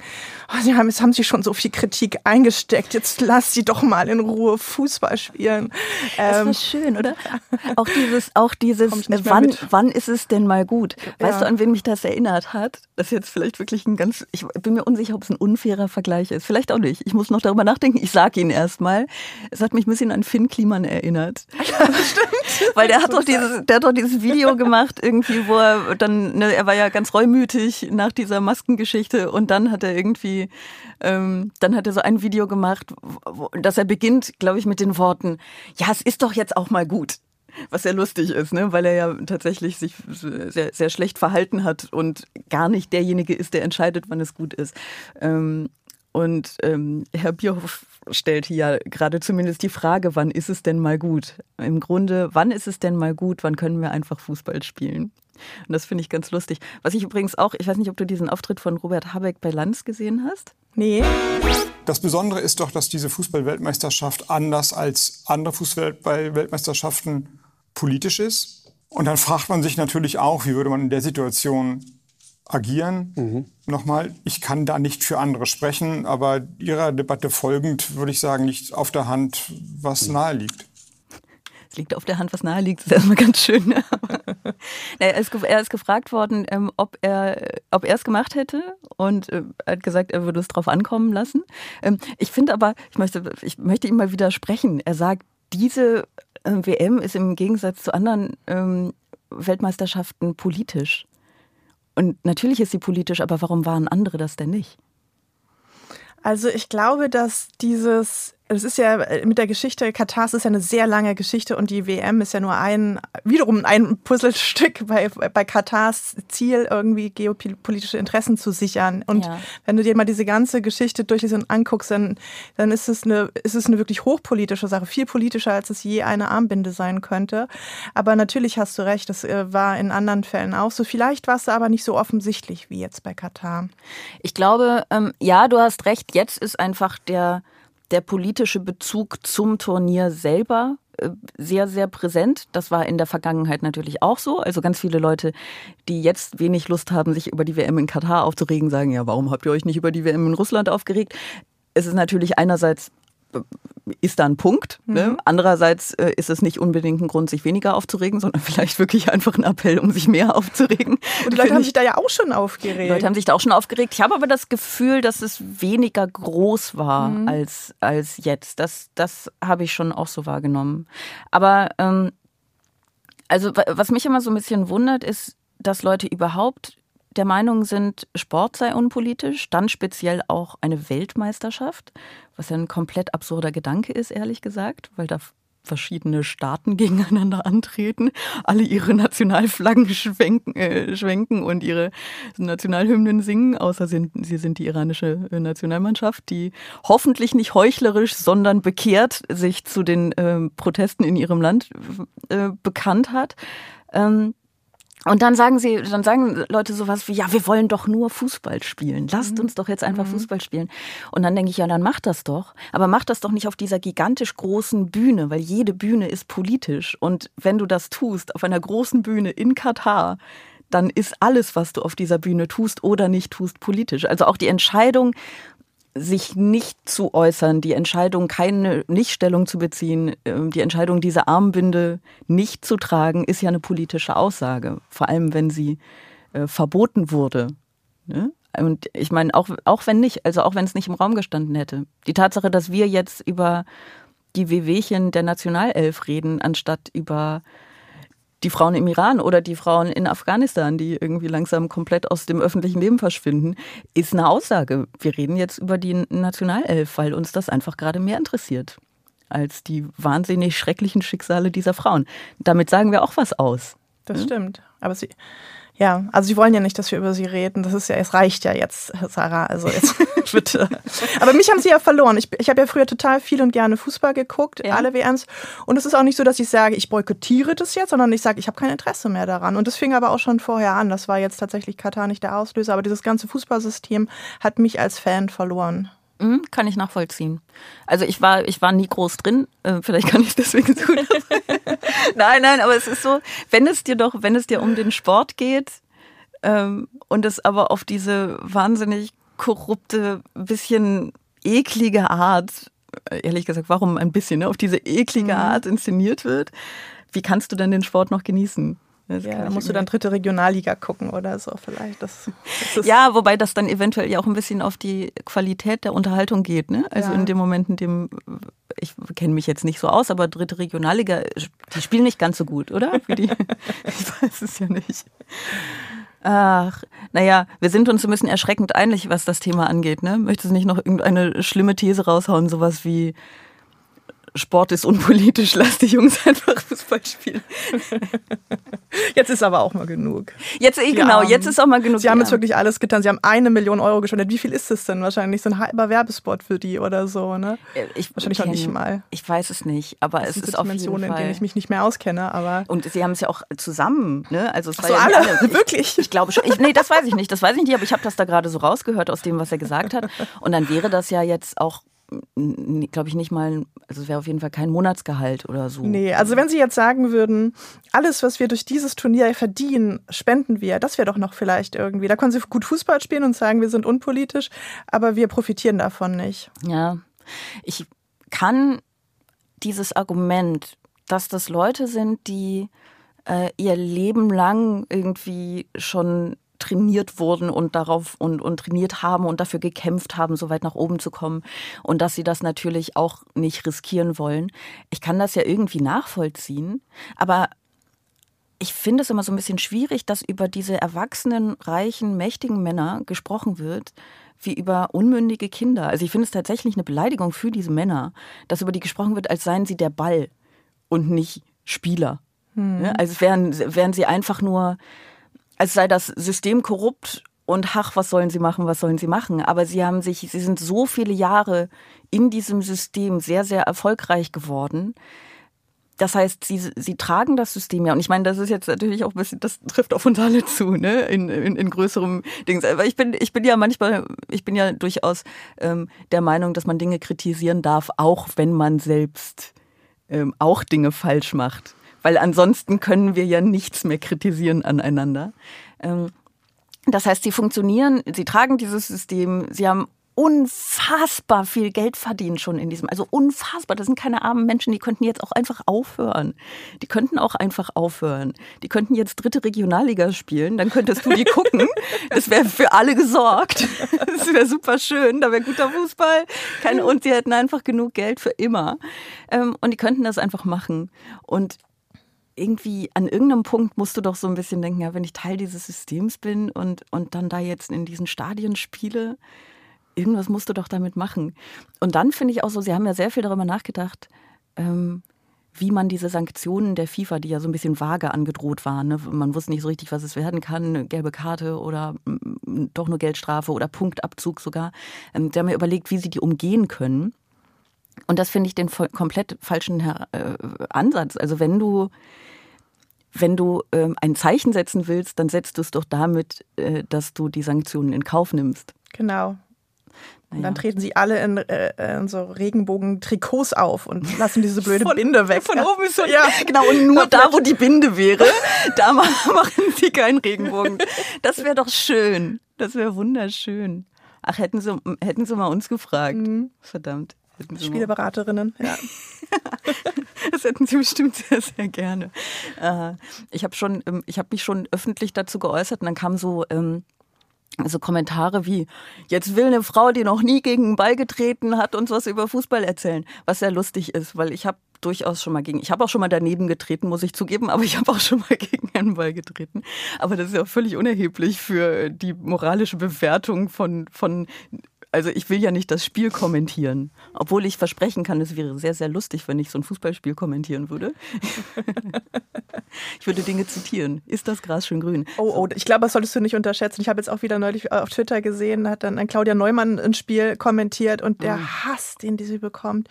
oh, sie haben, jetzt haben sie schon so viel Kritik eingesteckt, jetzt lass sie doch mal in Ruhe Fußball spielen. Das ähm, ist schön, oder? [laughs] Auch dieses, auch dieses, wann, wann ist es denn mal gut? Weißt ja. du, an wen mich das erinnert hat? Das ist jetzt vielleicht wirklich ein ganz, ich bin mir unsicher, ob es ein unfairer Vergleich ist. Vielleicht auch nicht. Ich muss noch darüber nachdenken. Ich sage ihn erstmal. Es hat mich ein bisschen an Finn Kliman erinnert. [laughs] Ja, stimmt. [laughs] Weil der hat doch dieses, der hat doch dieses Video gemacht, irgendwie, wo er dann, ne, er war ja ganz reumütig nach dieser Maskengeschichte und dann hat er irgendwie, ähm, dann hat er so ein Video gemacht, wo, dass er beginnt, glaube ich, mit den Worten, ja, es ist doch jetzt auch mal gut was sehr lustig ist, ne? weil er ja tatsächlich sich sehr, sehr schlecht verhalten hat und gar nicht derjenige ist, der entscheidet, wann es gut ist. Ähm, und ähm, Herr Bierhoff stellt hier gerade zumindest die Frage, wann ist es denn mal gut? Im Grunde, wann ist es denn mal gut? Wann können wir einfach Fußball spielen? Und das finde ich ganz lustig. Was ich übrigens auch, ich weiß nicht, ob du diesen Auftritt von Robert Habeck bei Lanz gesehen hast. Nee. Das Besondere ist doch, dass diese Fußball-Weltmeisterschaft anders als andere Fußball-Weltmeisterschaften politisch ist. Und dann fragt man sich natürlich auch, wie würde man in der Situation agieren. Mhm. Nochmal, ich kann da nicht für andere sprechen, aber Ihrer Debatte folgend würde ich sagen, liegt auf der Hand, was mhm. nahe liegt. Es liegt auf der Hand, was nahe liegt. Das ist erstmal ganz schön. [laughs] er, ist, er, ist, gefragt worden, ähm, ob er ob er es gemacht hätte und äh, er hat gesagt, er würde es drauf ankommen lassen. Ähm, ich finde aber, ich möchte, ich möchte ihm mal widersprechen. Er sagt, diese äh, WM ist im Gegensatz zu anderen ähm, Weltmeisterschaften politisch. Und natürlich ist sie politisch, aber warum waren andere das denn nicht? Also ich glaube, dass dieses es ist ja äh, mit der Geschichte Katars ist ja eine sehr lange Geschichte und die WM ist ja nur ein wiederum ein Puzzlestück [laughs] bei bei Katars Ziel irgendwie geopolitische Interessen zu sichern. Und ja. wenn du dir mal diese ganze Geschichte durchliest und anguckst dann dann ist es eine ist es eine wirklich hochpolitische Sache viel politischer als es je eine Armbinde sein könnte. Aber natürlich hast du recht das äh, war in anderen Fällen auch so. Vielleicht war es aber nicht so offensichtlich wie jetzt bei Katar. Ich glaube ähm, ja du hast recht. Jetzt ist einfach der der politische Bezug zum Turnier selber äh, sehr, sehr präsent. Das war in der Vergangenheit natürlich auch so. Also ganz viele Leute, die jetzt wenig Lust haben, sich über die WM in Katar aufzuregen, sagen, ja, warum habt ihr euch nicht über die WM in Russland aufgeregt? Es ist natürlich einerseits ist da ein Punkt. Ne? Mhm. Andererseits äh, ist es nicht unbedingt ein Grund, sich weniger aufzuregen, sondern [laughs] vielleicht wirklich einfach ein Appell, um sich mehr aufzuregen. Und die Leute haben sich da ja auch schon aufgeregt. Die Leute haben sich da auch schon aufgeregt. Ich habe aber das Gefühl, dass es weniger groß war mhm. als, als jetzt. Das, das habe ich schon auch so wahrgenommen. Aber ähm, also was mich immer so ein bisschen wundert, ist, dass Leute überhaupt der Meinung sind, Sport sei unpolitisch, dann speziell auch eine Weltmeisterschaft, was ja ein komplett absurder Gedanke ist, ehrlich gesagt, weil da verschiedene Staaten [laughs] gegeneinander antreten, alle ihre Nationalflaggen schwenken, äh, schwenken und ihre Nationalhymnen singen, außer sind, sie sind die iranische äh, Nationalmannschaft, die hoffentlich nicht heuchlerisch, sondern bekehrt sich zu den äh, Protesten in ihrem Land äh, bekannt hat. Ähm, und dann sagen sie, dann sagen Leute sowas wie, ja, wir wollen doch nur Fußball spielen. Lasst mhm. uns doch jetzt einfach mhm. Fußball spielen. Und dann denke ich, ja, dann macht das doch. Aber macht das doch nicht auf dieser gigantisch großen Bühne, weil jede Bühne ist politisch. Und wenn du das tust, auf einer großen Bühne in Katar, dann ist alles, was du auf dieser Bühne tust oder nicht tust, politisch. Also auch die Entscheidung, sich nicht zu äußern, die Entscheidung, keine Nichtstellung zu beziehen, ähm, die Entscheidung, diese Armbinde nicht zu tragen, ist ja eine politische Aussage. Vor allem, wenn sie äh, verboten wurde. Ne? Und ich meine, auch, auch wenn nicht, also auch wenn es nicht im Raum gestanden hätte. Die Tatsache, dass wir jetzt über die Wehwehchen der Nationalelf reden, anstatt über die Frauen im Iran oder die Frauen in Afghanistan, die irgendwie langsam komplett aus dem öffentlichen Leben verschwinden, ist eine Aussage. Wir reden jetzt über die Nationalelf, weil uns das einfach gerade mehr interessiert als die wahnsinnig schrecklichen Schicksale dieser Frauen. Damit sagen wir auch was aus. Das ja? stimmt. Aber sie, ja, also sie wollen ja nicht, dass wir über sie reden. Das ist ja, es reicht ja jetzt, Sarah. Also jetzt [laughs] [laughs] bitte. Aber mich haben sie ja verloren. Ich, ich habe ja früher total viel und gerne Fußball geguckt, ja. alle WMs. Und es ist auch nicht so, dass ich sage, ich boykottiere das jetzt, sondern ich sage, ich habe kein Interesse mehr daran. Und das fing aber auch schon vorher an. Das war jetzt tatsächlich Katar nicht der Auslöser, aber dieses ganze Fußballsystem hat mich als Fan verloren. Mhm, kann ich nachvollziehen. Also ich war, ich war nie groß drin. Äh, vielleicht kann ich es deswegen so. [laughs] nein, nein, aber es ist so, wenn es dir doch, wenn es dir um den Sport geht ähm, und es aber auf diese wahnsinnig korrupte, bisschen eklige Art, äh, ehrlich gesagt, warum ein bisschen, ne, auf diese eklige mhm. Art inszeniert wird, wie kannst du denn den Sport noch genießen? Ja, da musst du dann dritte Regionalliga gucken oder so vielleicht. Das, das [laughs] Ja, wobei das dann eventuell ja auch ein bisschen auf die Qualität der Unterhaltung geht. Ne? Also Ja. in dem Moment, in dem, ich kenne mich jetzt nicht so aus, aber dritte Regionalliga, die spielen nicht ganz so gut, oder? [laughs] [laughs] Ich weiß es ja nicht. Ach, naja, wir sind uns ein bisschen erschreckend einig, was das Thema angeht. Ne? Möchtest du nicht noch irgendeine schlimme These raushauen, sowas wie Sport ist unpolitisch, [laughs] lass die Jungs einfach Fußball spielen. [laughs] Jetzt ist aber auch mal genug. Jetzt, eh, genau, Armen. jetzt ist auch mal genug. Sie haben jetzt wirklich alles getan. Sie haben eine Million Euro gespendet. Wie viel ist das denn? Wahrscheinlich so ein halber Werbespot für die oder so, ne? Ich, Wahrscheinlich noch kenn- nicht mal. Ich weiß es nicht, aber Das es sind so ist auf jeden Dimensionen, in denen ich mich nicht mehr auskenne, aber. und sie haben es ja auch zusammen, ne? Also es war so, ja alle? Ich, Wirklich? Ich glaube schon. Ich, nee, das weiß ich nicht. Das weiß ich nicht, aber ich habe das da gerade so rausgehört aus dem, was er gesagt hat. Und dann wäre das ja jetzt auch, glaube ich, nicht mal, also es wäre auf jeden Fall kein Monatsgehalt oder so. Nee, also wenn Sie jetzt sagen würden, alles, was wir durch dieses Turnier verdienen, spenden wir, das wäre doch noch vielleicht irgendwie. Da können Sie gut Fußball spielen und sagen, wir sind unpolitisch, aber wir profitieren davon nicht. Ja, ich kann dieses Argument, dass das Leute sind, die äh, ihr Leben lang irgendwie schon trainiert wurden und darauf und, und trainiert haben und dafür gekämpft haben, so weit nach oben zu kommen und dass sie das natürlich auch nicht riskieren wollen. Ich kann das ja irgendwie nachvollziehen, aber ich finde es immer so ein bisschen schwierig, dass über diese erwachsenen, reichen, mächtigen Männer gesprochen wird, wie über unmündige Kinder. Also ich finde es tatsächlich eine Beleidigung für diese Männer, dass über die gesprochen wird, als seien sie der Ball und nicht Spieler. Ja, als wären, wären sie einfach nur, als sei das System korrupt und ach, was sollen sie machen, was sollen sie machen? Aber sie haben sich, sie sind so viele Jahre in diesem System sehr, sehr erfolgreich geworden. Das heißt, sie, sie tragen das System ja. Und ich meine, das ist jetzt natürlich auch ein bisschen, das trifft auf uns alle zu, ne? In, in, in größerem Dings. Aber ich bin, ich bin ja manchmal, ich bin ja durchaus ähm, der Meinung, dass man Dinge kritisieren darf, auch wenn man selbst ähm, auch Dinge falsch macht. Weil ansonsten können wir ja nichts mehr kritisieren aneinander. Ähm, das heißt, sie funktionieren, sie tragen dieses System, sie haben unfassbar viel Geld verdient schon in diesem, also unfassbar. Das sind keine armen Menschen, die könnten jetzt auch einfach aufhören. Die könnten auch einfach aufhören. Die könnten jetzt dritte Regionalliga spielen, dann könntest du die gucken. [laughs] Das wäre für alle gesorgt. Das wäre super schön, da wäre guter Fußball. Keine, und sie hätten einfach genug Geld für immer. Ähm, Und die könnten das einfach machen. Und irgendwie an irgendeinem Punkt musst du doch so ein bisschen denken, ja, wenn ich Teil dieses Systems bin und, und dann da jetzt in diesen Stadien spiele, irgendwas musst du doch damit machen. Und dann finde ich auch so, sie haben ja sehr viel darüber nachgedacht, ähm, wie man diese Sanktionen der FIFA, die ja so ein bisschen vage angedroht waren, ne? man wusste nicht so richtig, was es werden kann, gelbe Karte oder mm, doch nur Geldstrafe oder Punktabzug sogar. Ähm, sie haben ja überlegt, wie sie die umgehen können. Und das finde ich den komplett falschen äh, Ansatz. Also wenn du wenn du ähm, ein Zeichen setzen willst, dann setzt du es doch damit, äh, dass du die Sanktionen in Kauf nimmst. Genau. Und Naja. dann treten sie alle in, äh, in so Regenbogen-Trikots auf und lassen diese blöde Von- Binde weg. Von oben ist so Ja. [laughs] genau und nur da, wo die Binde wäre, [laughs] da ma- machen sie keinen Regenbogen. Das wäre doch schön. Das wäre wunderschön. Ach, hätten sie, hätten sie mal uns gefragt. Verdammt. Spieleberaterinnen, ja. [laughs] Das hätten Sie bestimmt sehr, sehr gerne. Äh, Ich habe schon, ähm, ich habe mich schon öffentlich dazu geäußert und dann kamen so ähm, so Kommentare wie, jetzt will eine Frau, die noch nie gegen einen Ball getreten hat, uns was über Fußball erzählen. Was sehr lustig ist, weil ich habe durchaus schon mal gegen, ich habe auch schon mal daneben getreten, muss ich zugeben, aber ich habe auch schon mal [laughs] gegen einen Ball getreten. Aber das ist ja auch völlig unerheblich für die moralische Bewertung von, von also ich will ja nicht das Spiel kommentieren, obwohl ich versprechen kann, es wäre sehr, sehr lustig, wenn ich so ein Fußballspiel kommentieren würde. ich würde Dinge zitieren. Ist das Gras schön grün? Oh, oh, ich glaube, das solltest du nicht unterschätzen. Ich habe jetzt auch wieder neulich auf Twitter gesehen, hat dann ein Claudia Neumann ein Spiel kommentiert und der Hass, den die sie bekommt.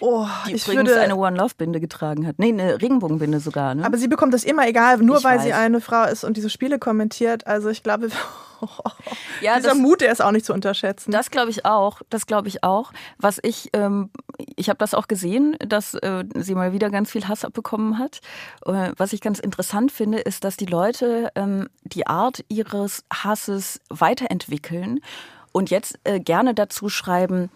Oh, Die ich übrigens würde, eine One Love Binde getragen hat. Nee, eine Regenbogenbinde sogar. Ne? aber sie bekommt das immer egal, nur Ich weil sie weiß. eine Frau ist und diese Spiele kommentiert. Also ich glaube, [laughs] Ja, dieser das- Mut, der ist auch nicht zu unterschätzen. Das glaube ich auch. Das glaube ich auch. Was ich, ähm, ich habe das auch gesehen, dass äh, sie mal wieder ganz viel Hass abbekommen hat. Äh, was ich ganz interessant finde, ist, dass die Leute ähm, die Art ihres Hasses weiterentwickeln und jetzt äh, gerne dazu schreiben,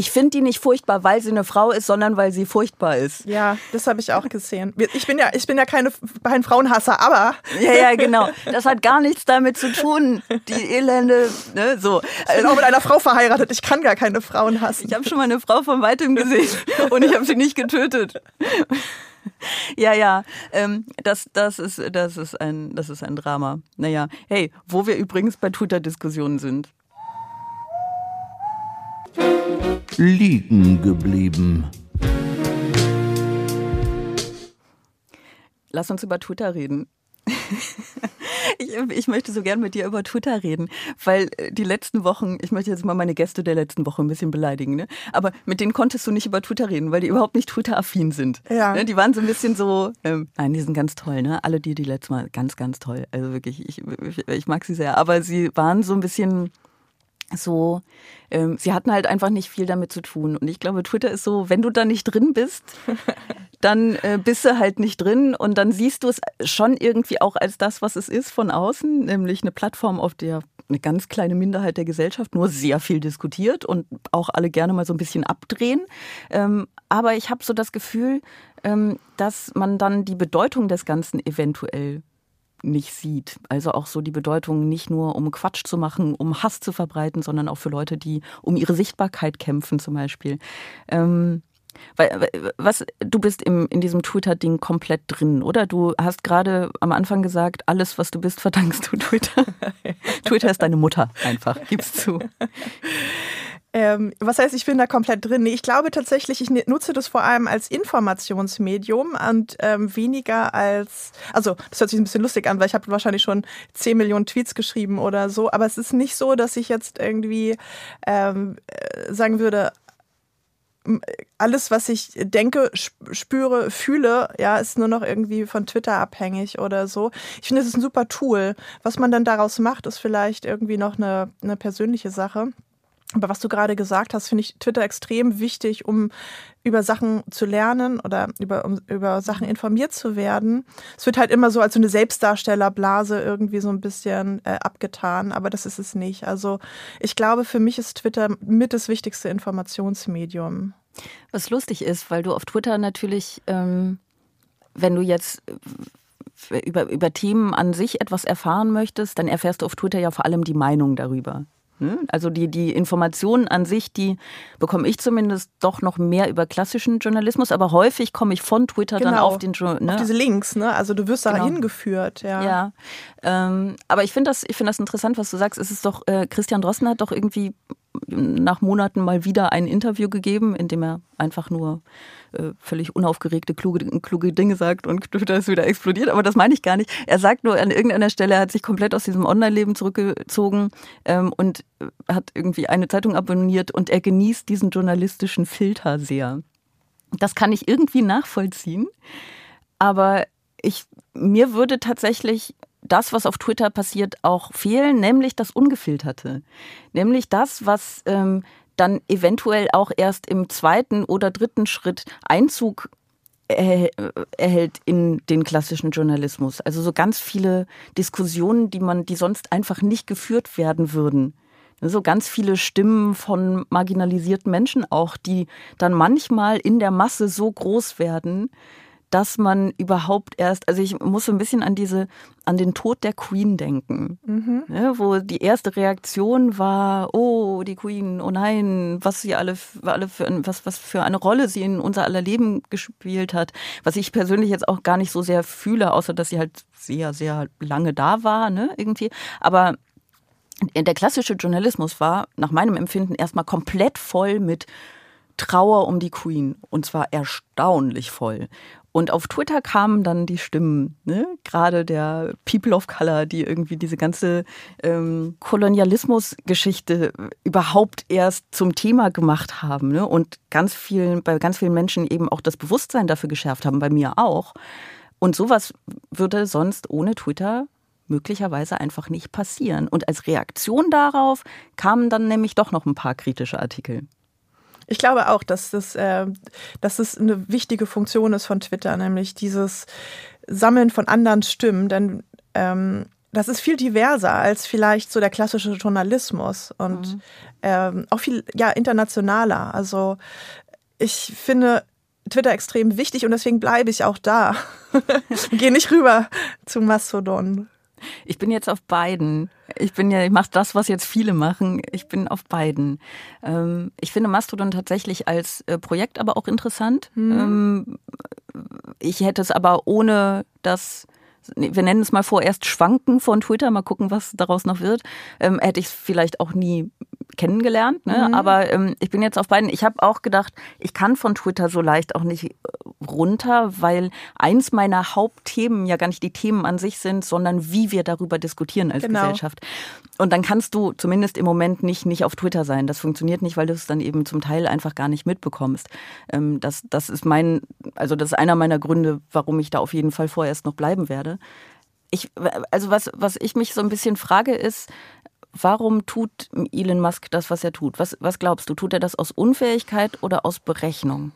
ich finde die nicht furchtbar, weil sie eine Frau ist, sondern weil sie furchtbar ist. Ja, das habe ich auch gesehen. Ich bin ja, ich bin ja keine, kein Frauenhasser, aber. [laughs] Ja, ja, genau. Das hat gar nichts damit zu tun. Die Elende, ne, so. Ich bin auch mit einer Frau verheiratet. Ich kann gar keine Frauen hassen. Ich habe schon mal eine Frau von weitem gesehen [laughs] und ich habe sie nicht getötet. Ja, ja, ähm, das, das, ist, das, ist ein, das ist ein Drama. Naja, hey, wo wir übrigens bei Twitter-Diskussionen sind. Liegen geblieben. Lass uns über Twitter reden. [laughs] Ich, ich, möchte so gern mit dir über Twitter reden, weil äh, die letzten Wochen, ich möchte jetzt mal meine Gäste der letzten Woche ein bisschen beleidigen, ne? aber mit denen konntest du nicht über Twitter reden, weil die überhaupt nicht Twitter-affin sind. Ja. Ne? Die waren so ein bisschen so, ähm, nein, die sind ganz toll, ne? alle die, die letztes Mal, ganz, ganz toll. Also wirklich, ich, ich, ich mag sie sehr, aber sie waren so ein bisschen so, ähm, sie hatten halt einfach nicht viel damit zu tun. Und ich glaube, Twitter ist so, wenn du da nicht drin bist, [laughs] dann äh, bist du halt nicht drin und dann siehst du es schon irgendwie auch als das, was es ist von außen, nämlich eine Plattform, auf der eine ganz kleine Minderheit der Gesellschaft nur sehr viel diskutiert und auch alle gerne mal so ein bisschen abdrehen. Ähm, aber ich habe so das Gefühl, ähm, dass man dann die Bedeutung des Ganzen eventuell nicht sieht. Also auch so die Bedeutung nicht nur um Quatsch zu machen, um Hass zu verbreiten, sondern auch für Leute, die um ihre Sichtbarkeit kämpfen zum Beispiel. Ähm, weil, was, du bist im, in diesem Twitter-Ding komplett drin, oder? Du hast gerade am Anfang gesagt, alles, was du bist, [laughs] verdankst du Twitter. Twitter ist deine Mutter, einfach. Gib's zu. [laughs] Ähm, was heißt, ich bin da komplett drin? Nee, ich glaube tatsächlich, ich nutze das vor allem als Informationsmedium und ähm, weniger als, also das hört sich ein bisschen lustig an, weil ich habe wahrscheinlich schon 10 Millionen Tweets geschrieben oder so, aber es ist nicht so, dass ich jetzt irgendwie ähm, äh, sagen würde, alles, was ich denke, spüre, fühle, ja, ist nur noch irgendwie von Twitter abhängig oder so. Ich finde, es ist ein super Tool. Was man dann daraus macht, ist vielleicht irgendwie noch eine, eine persönliche Sache. Aber was du gerade gesagt hast, finde ich Twitter extrem wichtig, um über Sachen zu lernen oder über, um über Sachen informiert zu werden. Es wird halt immer so als so eine Selbstdarstellerblase irgendwie so ein bisschen äh, abgetan, aber das ist es nicht. Also ich glaube, für mich ist Twitter mit das wichtigste Informationsmedium. Was lustig ist, weil du auf Twitter natürlich, ähm, wenn du jetzt äh, über, über Themen an sich etwas erfahren möchtest, dann erfährst du auf Twitter ja vor allem die Meinung darüber. Ne? Also die, die Informationen an sich, die bekomme ich zumindest doch noch mehr über klassischen Journalismus, aber häufig komme ich von Twitter genau. dann auf den ne? auf diese Links, ne? Also du wirst da genau. hingeführt, ja. Ja. Ähm, aber ich finde das, ich finde das interessant, was du sagst. Es ist doch, äh, Christian Drosten hat doch irgendwie nach Monaten mal wieder ein Interview gegeben, in dem er einfach nur äh, völlig unaufgeregte, kluge, kluge Dinge sagt und [laughs] Twitter ist wieder explodiert. Aber das meine ich gar nicht. Er sagt nur an irgendeiner Stelle, er hat sich komplett aus diesem Online-Leben zurückgezogen ähm, und hat irgendwie eine Zeitung abonniert und er genießt diesen journalistischen Filter sehr. Das kann ich irgendwie nachvollziehen. Aber ich, mir würde tatsächlich das, was auf Twitter passiert, auch fehlen, nämlich das Ungefilterte. Nämlich das, was ähm, dann eventuell auch erst im zweiten oder dritten Schritt Einzug erhält in den klassischen Journalismus. Also so ganz viele Diskussionen, die man, die sonst einfach nicht geführt werden würden. So ganz viele Stimmen von marginalisierten Menschen auch, die dann manchmal in der Masse so groß werden, dass man überhaupt erst, also ich muss so ein bisschen an diese, an den Tod der Queen denken, mhm. ne, wo die erste Reaktion war, oh, die Queen, oh nein, was sie alle, alle für, was, was für eine Rolle sie in unser aller Leben gespielt hat, was ich persönlich jetzt auch gar nicht so sehr fühle, außer dass sie halt sehr, sehr lange da war, ne, irgendwie, aber der klassische Journalismus war nach meinem Empfinden erstmal komplett voll mit Trauer um die Queen und zwar erstaunlich voll. Und auf Twitter kamen dann die Stimmen, ne? gerade der People of Color, die irgendwie diese ganze ähm, Kolonialismusgeschichte überhaupt erst zum Thema gemacht haben ne? und ganz vielen, bei ganz vielen Menschen eben auch das Bewusstsein dafür geschärft haben, bei mir auch. Und sowas würde sonst ohne Twitter möglicherweise einfach nicht passieren. Und als Reaktion darauf kamen dann nämlich doch noch ein paar kritische Artikel. Ich glaube auch, dass das, äh, dass das eine wichtige Funktion ist von Twitter, nämlich dieses Sammeln von anderen Stimmen. Denn ähm, das ist viel diverser als vielleicht so der klassische Journalismus und mhm. ähm, auch viel ja internationaler. Also ich finde Twitter extrem wichtig und deswegen bleibe ich auch da. [laughs] Gehe nicht rüber zu Mastodon. Ich bin jetzt auf beiden. Ich bin ja, ich mache das, was jetzt viele machen. Ich bin auf beiden. Ähm, ich finde Mastodon tatsächlich als äh, Projekt aber auch interessant. Mhm. Ähm, ich hätte es aber ohne das wir nennen es mal vorerst Schwanken von Twitter, mal gucken, was daraus noch wird, ähm, hätte ich es vielleicht auch nie kennengelernt. Ne? Mhm. Aber ähm, ich bin jetzt auf beiden. Ich habe auch gedacht, ich kann von Twitter so leicht auch nicht äh, runter, weil eins meiner Hauptthemen ja gar nicht die Themen an sich sind, sondern wie wir darüber diskutieren als genau. Gesellschaft. Und dann kannst du zumindest im Moment nicht, nicht auf Twitter sein. Das funktioniert nicht, weil du es dann eben zum Teil einfach gar nicht mitbekommst. Ähm, das, das ist mein, also das ist einer meiner Gründe, warum ich da auf jeden Fall vorerst noch bleiben werde. Ich, also was, was ich mich so ein bisschen frage, ist, warum tut Elon Musk das, was er tut? Was, was glaubst du? Tut er das aus Unfähigkeit oder aus Berechnung?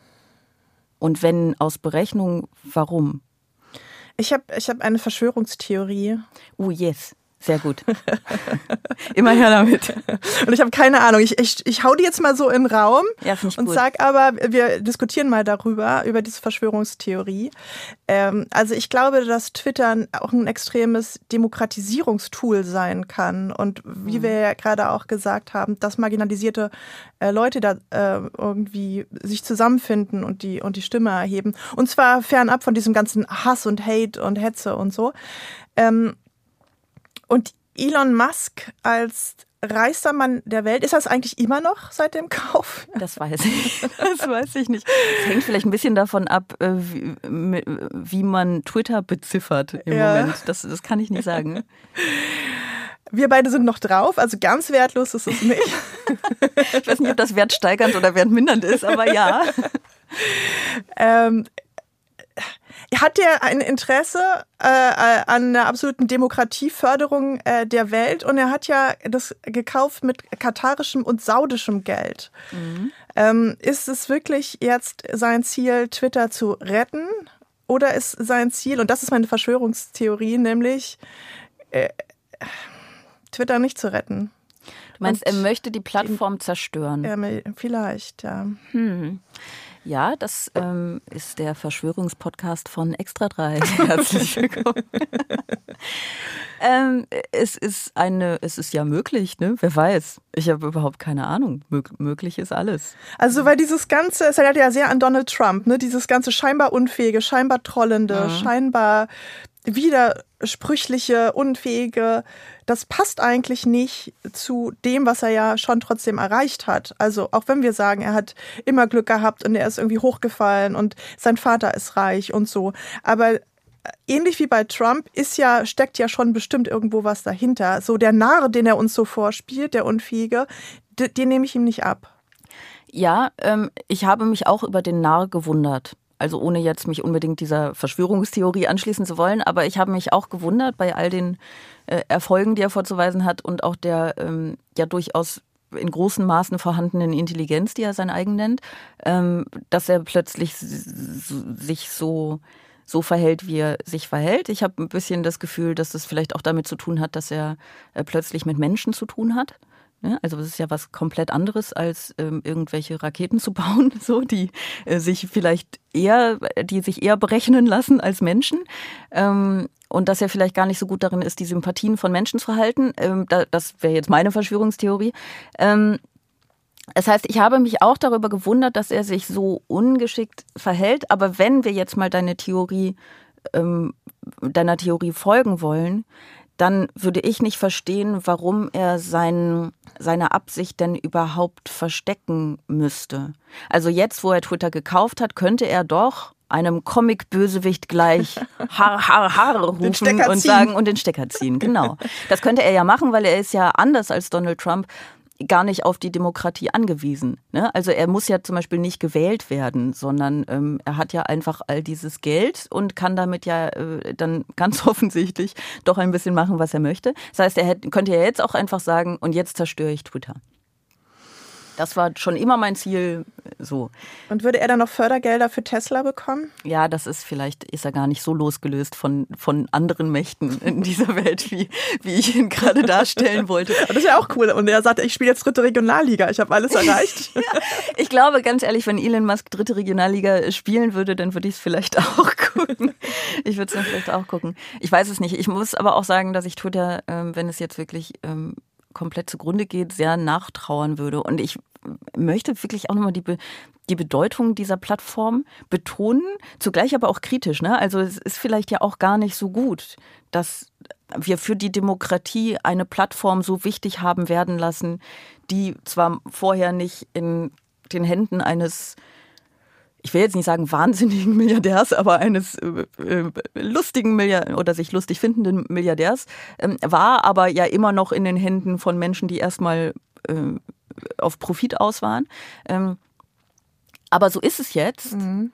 Und wenn aus Berechnung, warum? Ich habe ich hab eine Verschwörungstheorie. Oh, yes. Sehr gut. [laughs] Immer her damit. Und ich habe keine Ahnung. Ich, ich, ich hau die jetzt mal so in den Raum ja, und gut. sag aber, wir diskutieren mal darüber, über diese Verschwörungstheorie. Ähm, also ich glaube, dass Twitter auch ein extremes Demokratisierungstool sein kann. Und wie mhm. wir ja gerade auch gesagt haben, dass marginalisierte äh, Leute da äh, irgendwie sich zusammenfinden und die, und die Stimme erheben. Und zwar fernab von diesem ganzen Hass und Hate und Hetze und so. Ähm, und Elon Musk als reichster Mann der Welt, ist das eigentlich immer noch seit dem Kauf? [laughs] Das weiß ich. Das weiß ich nicht. Es hängt vielleicht ein bisschen davon ab, äh, wie, wie man Twitter beziffert im ja. Moment. Das, das kann ich nicht sagen. [laughs] Wir beide sind noch drauf, also ganz wertlos ist es nicht. [laughs] ich weiß nicht, ob das wertsteigernd oder wertmindernd ist, aber ja. ähm, hat er ein Interesse äh, äh, an der absoluten Demokratieförderung äh, der Welt und er hat ja das gekauft mit katarischem und saudischem Geld. Mhm. Ähm, ist es wirklich jetzt sein Ziel, Twitter zu retten? Oder ist sein Ziel, und das ist meine Verschwörungstheorie, nämlich äh, Twitter nicht zu retten? Du meinst, und er möchte die Plattform zerstören? Ja, vielleicht, ja. Hm. Ja, das ähm, ist der Verschwörungspodcast von Extra 3. [laughs] Herzlich willkommen. [laughs] ähm, es ist eine, es ist ja möglich, ne? Wer weiß? Ich habe überhaupt keine Ahnung. Mö möglich ist alles. Also, weil dieses Ganze, es erinnert ja sehr an Donald Trump, ne? Dieses ganze scheinbar unfähige, scheinbar trollende, mhm. scheinbar widersprüchliche, unfähige, das passt eigentlich nicht zu dem, was er ja schon trotzdem erreicht hat. Also auch wenn wir sagen, er hat immer Glück gehabt und er ist irgendwie hochgefallen und sein Vater ist reich und so. Aber ähnlich wie bei Trump ist ja, steckt ja schon bestimmt irgendwo was dahinter. So der Narr, den er uns so vorspielt, der Unfähige, den, den nehme ich ihm nicht ab. Ja, ähm, ich habe mich auch über den Narr gewundert. Also ohne jetzt mich unbedingt dieser Verschwörungstheorie anschließen zu wollen, aber ich habe mich auch gewundert bei all den äh, Erfolgen, die er vorzuweisen hat und auch der ähm, ja durchaus in großen Maßen vorhandenen Intelligenz, die er sein eigen nennt, ähm, dass er plötzlich sich so so verhält, wie er sich verhält. Ich habe ein bisschen das Gefühl, dass das vielleicht auch damit zu tun hat, dass er äh, plötzlich mit Menschen zu tun hat. Ne? Also das ist ja was komplett anderes, als ähm, irgendwelche Raketen zu [laughs] bauen, so die äh, sich vielleicht eher, die sich eher berechnen lassen als Menschen. Ähm, und dass er vielleicht gar nicht so gut darin ist, die Sympathien von Menschen zu halten. Ähm, da, das wäre jetzt meine Verschwörungstheorie. Ähm, das heißt, ich habe mich auch darüber gewundert, dass er sich so ungeschickt verhält. Aber wenn wir jetzt mal deine Theorie, ähm, deiner Theorie folgen wollen, dann würde ich nicht verstehen, warum er sein, seine Absicht denn überhaupt verstecken müsste. Also jetzt, wo er Twitter gekauft hat, könnte er doch einem Comic-Bösewicht gleich [laughs] Har, Har, Har rufen und sagen und den Stecker ziehen. Genau. Das könnte er ja machen, weil er ist ja anders als Donald Trump gar nicht auf die Demokratie angewiesen. Ne? Also er muss ja zum Beispiel nicht gewählt werden, sondern ähm, er hat ja einfach all dieses Geld und kann damit ja äh, dann [laughs] ganz offensichtlich doch ein bisschen machen, was er möchte. Das heißt, er hätte, könnte ja jetzt auch einfach sagen, und jetzt zerstöre ich Twitter. Das war schon immer mein Ziel, so. Und würde er dann noch Fördergelder für Tesla bekommen? Ja, das ist vielleicht, ist er gar nicht so losgelöst von, von anderen Mächten in dieser Welt, wie, wie ich ihn gerade darstellen wollte. [laughs] das ist ja auch cool. Und er sagt, ich spiele jetzt dritte Regionalliga, ich habe alles erreicht. [laughs] ja, ich glaube, ganz ehrlich, wenn Elon Musk dritte Regionalliga spielen würde, dann würde ich es vielleicht auch gucken. Ich würde es dann vielleicht auch gucken. Ich weiß es nicht. Ich muss aber auch sagen, dass ich Twitter, ähm, wenn es jetzt wirklich ähm, komplett zugrunde geht, sehr nachtrauern würde. Und ich möchte wirklich auch nochmal die, Be die Bedeutung dieser Plattform betonen, zugleich aber auch kritisch. Ne? Also es ist vielleicht ja auch gar nicht so gut, dass wir für die Demokratie eine Plattform so wichtig haben werden lassen, die zwar vorher nicht in den Händen eines ich will jetzt nicht sagen wahnsinnigen [laughs] Milliardärs, aber eines äh, äh, lustigen Milliardärs oder sich lustig findenden Milliardärs ähm, war, aber ja immer noch in den Händen von Menschen, die erstmal äh, auf Profit aus waren. Ähm, aber so ist es jetzt. Mhm.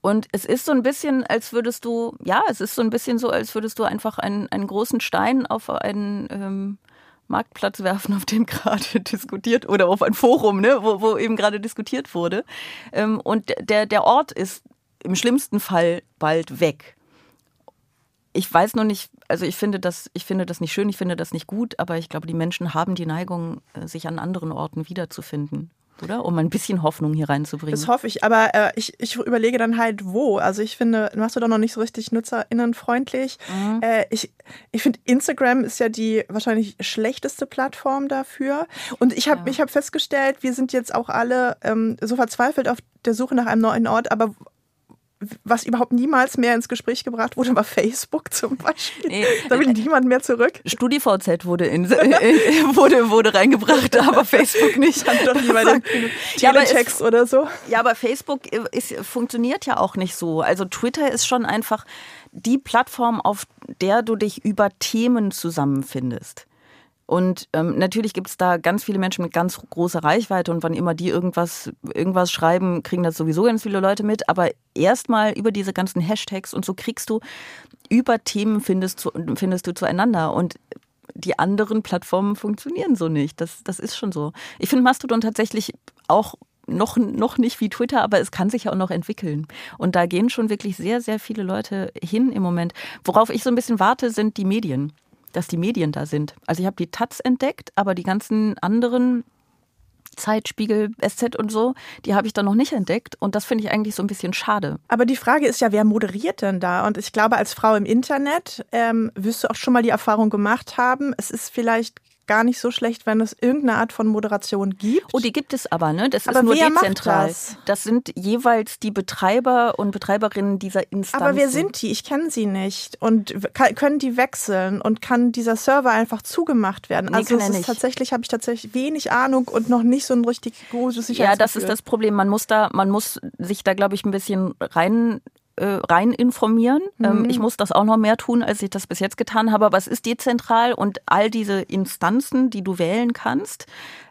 Und es ist so ein bisschen, als würdest du, ja, es ist so ein bisschen so, als würdest du einfach einen, einen großen Stein auf einen ähm, Marktplatz werfen, auf dem gerade [laughs] diskutiert oder auf ein Forum, ne, wo, wo eben gerade diskutiert wurde. Ähm, und der, der Ort ist im schlimmsten Fall bald weg. Ich weiß nur nicht, also ich finde das, ich finde das nicht schön, ich finde das nicht gut, aber ich glaube, die Menschen haben die Neigung, äh, sich an anderen Orten wiederzufinden oder? Um ein bisschen Hoffnung hier reinzubringen. Das hoffe ich, aber äh, ich, ich überlege dann halt, wo. Also ich finde, machst du doch noch nicht so richtig nutzerinnenfreundlich. Mhm. Äh, ich ich finde, Instagram ist ja die wahrscheinlich schlechteste Plattform dafür. Und ich habe ja. hab festgestellt, wir sind jetzt auch alle ähm, so verzweifelt auf der Suche nach einem neuen Ort, aber was überhaupt niemals mehr ins Gespräch gebracht wurde, war Facebook [laughs] zum Beispiel. Nee, da will niemand mehr zurück. StudiVZ wurde, in, äh, [laughs] [laughs] wurde, wurde reingebracht, aber Facebook nicht. Hat doch niemand ja, Teletext oder so. Ja, aber Facebook ist, funktioniert ja auch nicht so. Also Twitter ist schon einfach die Plattform, auf der du dich über Themen zusammenfindest. Und ähm, natürlich gibt es da ganz viele Menschen mit ganz großer Reichweite und wann immer die irgendwas, irgendwas schreiben, kriegen das sowieso ganz viele Leute mit. Aber erstmal über diese ganzen Hashtags und so kriegst du über Themen findest, findest du zueinander. Und die anderen Plattformen funktionieren so nicht. Das, das ist schon so. Ich finde Mastodon tatsächlich auch noch, noch nicht wie Twitter, aber es kann sich ja auch noch entwickeln. Und da gehen schon wirklich sehr, sehr viele Leute hin im Moment. Worauf ich so ein bisschen warte, sind die Medien dass die Medien da sind. Also ich habe die Taz entdeckt, aber die ganzen anderen Zeitspiegel, SZ und so, die habe ich da noch nicht entdeckt und das finde ich eigentlich so ein bisschen schade. Aber die Frage ist ja, wer moderiert denn da? Und ich glaube, als Frau im Internet ähm, wirst du auch schon mal die Erfahrung gemacht haben, es ist vielleicht gar nicht so schlecht, wenn es irgendeine Art von Moderation gibt. Oh, die gibt es aber, ne? Das aber ist nur dezentral. Das? das? sind jeweils die Betreiber und Betreiberinnen dieser Instanzen. Aber wer sind die? Ich kenne sie nicht. Und können die wechseln? Und kann dieser Server einfach zugemacht werden? Nee, also es ist tatsächlich habe ich tatsächlich wenig Ahnung und noch nicht so ein richtig großes Sicherheitsgefühl. Ja, das ist das Problem. Man muss da, man muss sich da, glaube ich, ein bisschen rein äh, rein informieren. Ähm, mhm. ich muss das auch noch mehr tun, als ich das bis jetzt getan habe. Aber es ist dezentral und all diese Instanzen, die du wählen kannst,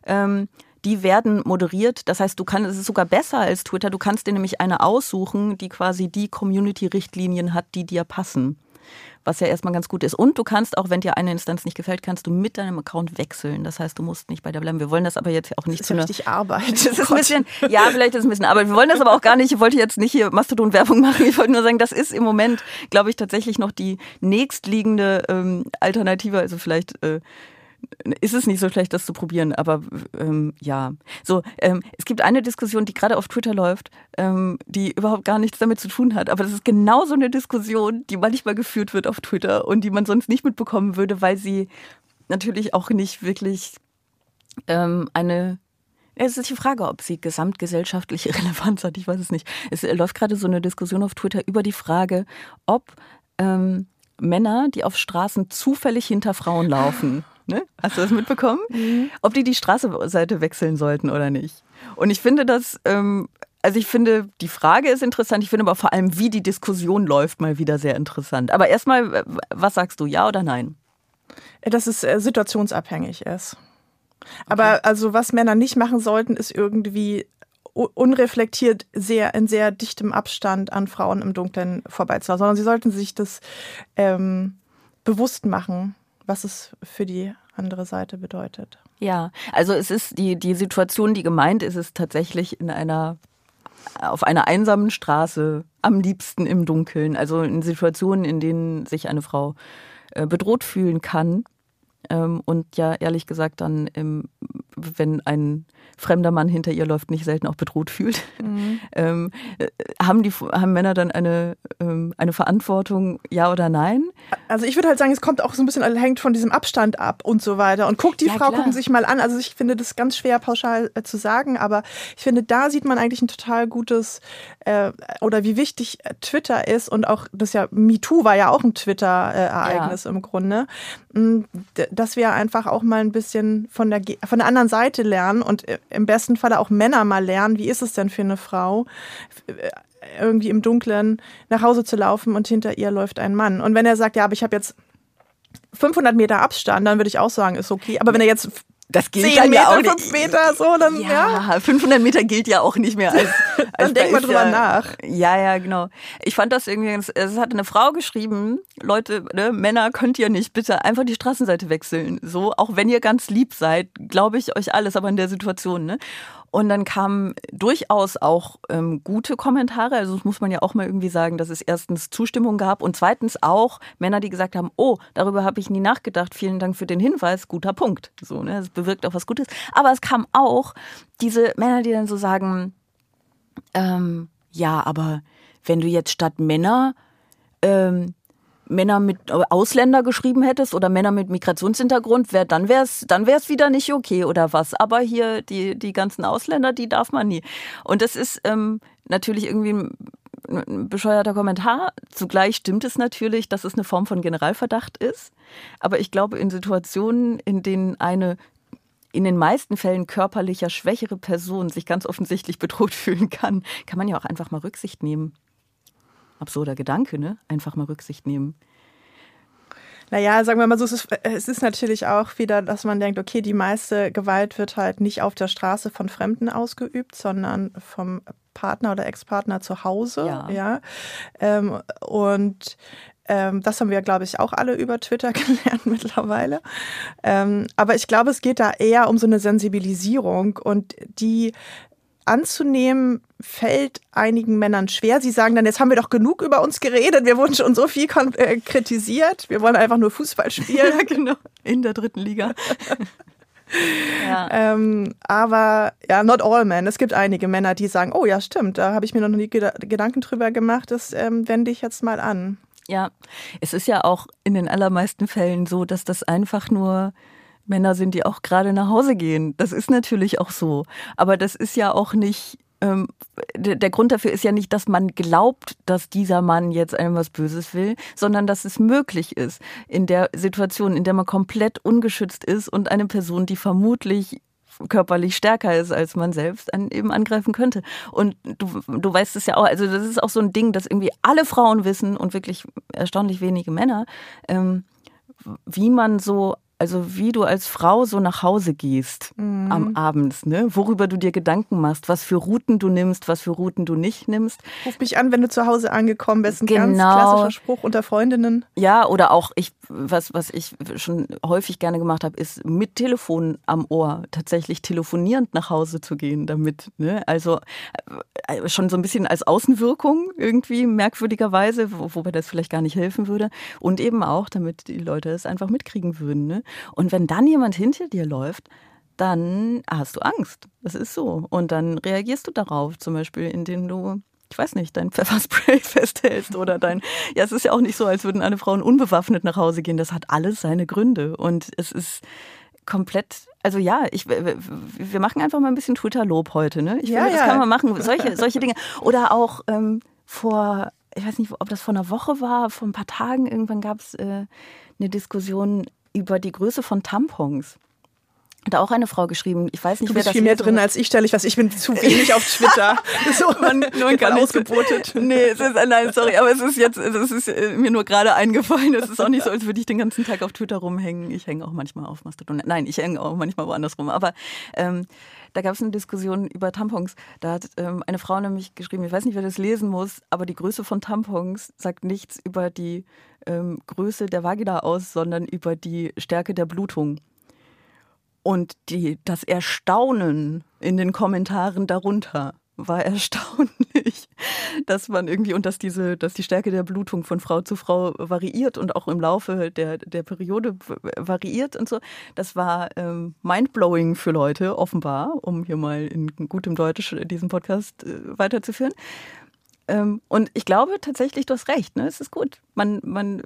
ähm, die werden moderiert. Das heißt, du kannst, es ist sogar besser als Twitter. Du kannst dir nämlich eine aussuchen, die quasi die Community-Richtlinien hat, die dir passen was ja erstmal ganz gut ist. Und du kannst auch, wenn dir eine Instanz nicht gefällt, kannst du mit deinem Account wechseln. Das heißt, du musst nicht bei der bleiben. Wir wollen das aber jetzt auch nicht das ist ja richtig Arbeit. [laughs] Das ist ein bisschen, ja, vielleicht ist es ein bisschen Arbeit. Wir wollen das aber auch gar nicht. Ich wollte jetzt nicht hier Mastodon-Werbung machen. Ich wollte nur sagen, das ist im Moment, glaube ich, tatsächlich noch die nächstliegende ähm, Alternative. Also vielleicht äh, ist es nicht so schlecht, das zu probieren, aber ähm, ja. So, ähm, es gibt eine Diskussion, die gerade auf Twitter läuft, ähm, die überhaupt gar nichts damit zu tun hat, aber das ist genau so eine Diskussion, die manchmal geführt wird auf Twitter und die man sonst nicht mitbekommen würde, weil sie natürlich auch nicht wirklich ähm, eine es ist die Frage, ob sie gesamtgesellschaftliche [laughs] Relevanz hat. Ich weiß es nicht. Es läuft gerade so eine Diskussion auf Twitter über die Frage, ob ähm, Männer, die auf Straßen zufällig hinter Frauen laufen, Ne? Hast du das mitbekommen? [laughs] Mhm. Ob die die Straßenseite wechseln sollten oder nicht. Und ich finde das, ähm, also ich finde, die Frage ist interessant. Ich finde aber vor allem, wie die Diskussion läuft, mal wieder sehr interessant. Aber erstmal, was sagst du, ja oder nein? Dass es äh, situationsabhängig ist. Aber okay. also was Männer nicht machen sollten, ist irgendwie unreflektiert sehr in sehr dichtem Abstand an Frauen im Dunkeln vorbeizufahren, sondern sie sollten sich das ähm, bewusst machen was es für die andere Seite bedeutet. Ja, also es ist die, die Situation, die gemeint ist, ist tatsächlich in einer auf einer einsamen Straße, am liebsten im Dunkeln, also in Situationen, in denen sich eine Frau äh, bedroht fühlen kann. Ähm, und ja, ehrlich gesagt, dann, wenn ein fremder Mann hinter ihr läuft, nicht selten auch bedroht fühlt, mhm. [laughs] ähm, äh, haben, die, haben Männer dann eine, ähm, eine Verantwortung, ja oder nein? Also ich würde halt sagen, es kommt auch so ein bisschen, also hängt von diesem Abstand ab und so weiter. Und guckt die ja, Frau, klar. gucken sich mal an. Also ich finde das ganz schwer pauschal äh, zu sagen, aber ich finde, da sieht man eigentlich ein total gutes, äh, oder wie wichtig äh, Twitter ist und auch, das ja, MeToo war ja auch ein Twitter-Ereignis ja. im Grunde, mm, dass wir einfach auch mal ein bisschen von der, von der anderen Seite lernen und äh, im besten Falle auch Männer mal lernen, wie ist es denn für eine Frau, äh, irgendwie im Dunkeln nach Hause zu laufen und hinter ihr läuft ein Mann. Und wenn er sagt, ja, aber ich habe jetzt 500 Meter Abstand, dann würde ich auch sagen, ist okay. Aber wenn er jetzt das gilt 10 dann Meter, ja auch nicht. 5 Meter, so, dann, ja. ja. 500 Meter gilt ja auch nicht mehr als, [laughs] als Dann denkt man drüber ja, nach. Ja, ja, genau. Ich fand das irgendwie, es hat eine Frau geschrieben, Leute, ne, Männer könnt ihr nicht bitte einfach die Straßenseite wechseln. So, auch wenn ihr ganz lieb seid, glaube ich euch alles, aber in der Situation, ne? Und dann kamen durchaus auch ähm, gute Kommentare. Also das muss man ja auch mal irgendwie sagen, dass es erstens Zustimmung gab und zweitens auch Männer, die gesagt haben, oh, darüber habe ich nie nachgedacht. Vielen Dank für den Hinweis, guter Punkt. So, ne, es bewirkt auch was Gutes. Aber es kam auch diese Männer, die dann so sagen, ähm, ja, aber wenn du jetzt statt Männer ähm, Männer mit äh, Ausländer geschrieben hättest oder Männer mit Migrationshintergrund, wär, dann wäre es dann wär's wieder nicht okay oder was. Aber hier die, die ganzen Ausländer, die darf man nie. Und das ist ähm, natürlich irgendwie ein, ein bescheuerter Kommentar. Zugleich stimmt es natürlich, dass es eine Form von Generalverdacht ist. Aber ich glaube, in Situationen, in denen eine in den meisten Fällen körperlicher schwächere Person sich ganz offensichtlich bedroht [laughs] fühlen kann, kann man ja auch einfach mal Rücksicht nehmen absurder Gedanke, ne? Einfach mal Rücksicht nehmen. Naja, sagen wir mal so, es ist, es ist natürlich auch wieder, dass man denkt, okay, die meiste Gewalt wird halt nicht auf der Straße von Fremden ausgeübt, sondern vom Partner oder Ex-Partner zu Hause. Ja. ja. Ähm, und ähm, das haben wir, glaube ich, auch alle über Twitter [laughs] gelernt mittlerweile. Ähm, aber ich glaube, es geht da eher um so eine Sensibilisierung und die anzunehmen, fällt einigen Männern schwer. Sie sagen dann, jetzt haben wir doch genug über uns geredet, wir wurden schon so viel äh, kritisiert, wir wollen einfach nur Fußball spielen. [laughs] ja, genau. In der dritten Liga. [laughs] ja. ähm, aber ja, not all men. Es gibt einige Männer, die sagen, oh ja, stimmt, da habe ich mir noch nie Gedanken drüber gemacht, das ähm, wende ich jetzt mal an. Ja, es ist ja auch in den allermeisten Fällen so, dass das einfach nur Männer sind, die auch gerade nach Hause gehen. Das ist natürlich auch so. Aber das ist ja auch nicht, ähm, der Grund dafür ist ja nicht, dass man glaubt, dass dieser Mann jetzt einem was Böses will, sondern dass es möglich ist, in der Situation, in der man komplett ungeschützt ist und eine Person, die vermutlich körperlich stärker ist als man selbst, an, eben angreifen könnte. Und du, du weißt es ja auch, also das ist auch so ein Ding, das irgendwie alle Frauen wissen und wirklich erstaunlich wenige Männer, ähm, wie man so also wie du als Frau so nach Hause gehst mhm. am Abend, ne? worüber du dir Gedanken machst, was für Routen du nimmst, was für Routen du nicht nimmst. Ruf mich an, wenn du zu Hause angekommen bist. Ein genau. ganz klassischer Spruch unter Freundinnen. Ja, oder auch ich, was, was ich schon häufig gerne gemacht habe, ist mit Telefon am Ohr tatsächlich telefonierend nach Hause zu gehen damit. Ne? Also äh, schon so ein bisschen als Außenwirkung irgendwie merkwürdigerweise, wo, wobei das vielleicht gar nicht helfen würde. Und eben auch, damit die Leute es einfach mitkriegen würden. Ne? Und wenn dann jemand hinter dir läuft, dann hast du Angst. Das ist so. Und dann reagierst du darauf, zum Beispiel, indem du ich weiß nicht, dein Pfefferspray [laughs] festhältst oder dein, ja, es ist ja auch nicht so, als würden alle Frauen unbewaffnet nach Hause gehen. Das hat alles seine Gründe und es ist komplett, also ja, ich, wir machen einfach mal ein bisschen Twitter-Lob heute, ne? Ich ja, finde, das ja. kann man machen, solche, solche Dinge. Oder auch ähm, vor, ich weiß nicht, ob das vor einer Woche war, vor ein paar Tagen, irgendwann gab es äh, eine Diskussion über die Größe von Tampons. Hat auch eine Frau geschrieben. Ich weiß nicht, du wer bist viel mehr drin als ich, stelle ich was. Ich bin zu wenig auf Twitter. [laughs] so, man, man kann ausgebotet. Nee, es ist, nein, sorry, aber es ist jetzt, es ist äh, mir nur gerade eingefallen. Es ist auch nicht so, als würde ich den ganzen Tag auf Twitter rumhängen. Ich hänge auch manchmal auf Mastodon. Nein, ich hänge auch manchmal woanders rum. Aber ähm, da gab es eine Diskussion über Tampons. Da hat ähm, eine Frau nämlich geschrieben, ich weiß nicht, wer das lesen muss, aber die Größe von Tampons sagt nichts über die ähm, Größe der Vagina aus, sondern über die Stärke der Blutung. Und die, das Erstaunen in den Kommentaren darunter war erstaunlich, [laughs] dass man irgendwie und dass diese, dass die Stärke der Blutung von Frau zu Frau variiert und auch im Laufe der, der Periode variiert und so. Das war ähm, mindblowing für Leute, offenbar, um hier mal in gutem Deutsch diesen Podcast äh, weiterzuführen. Ähm, und ich glaube tatsächlich, du hast recht, ne? Es ist gut. Man, man,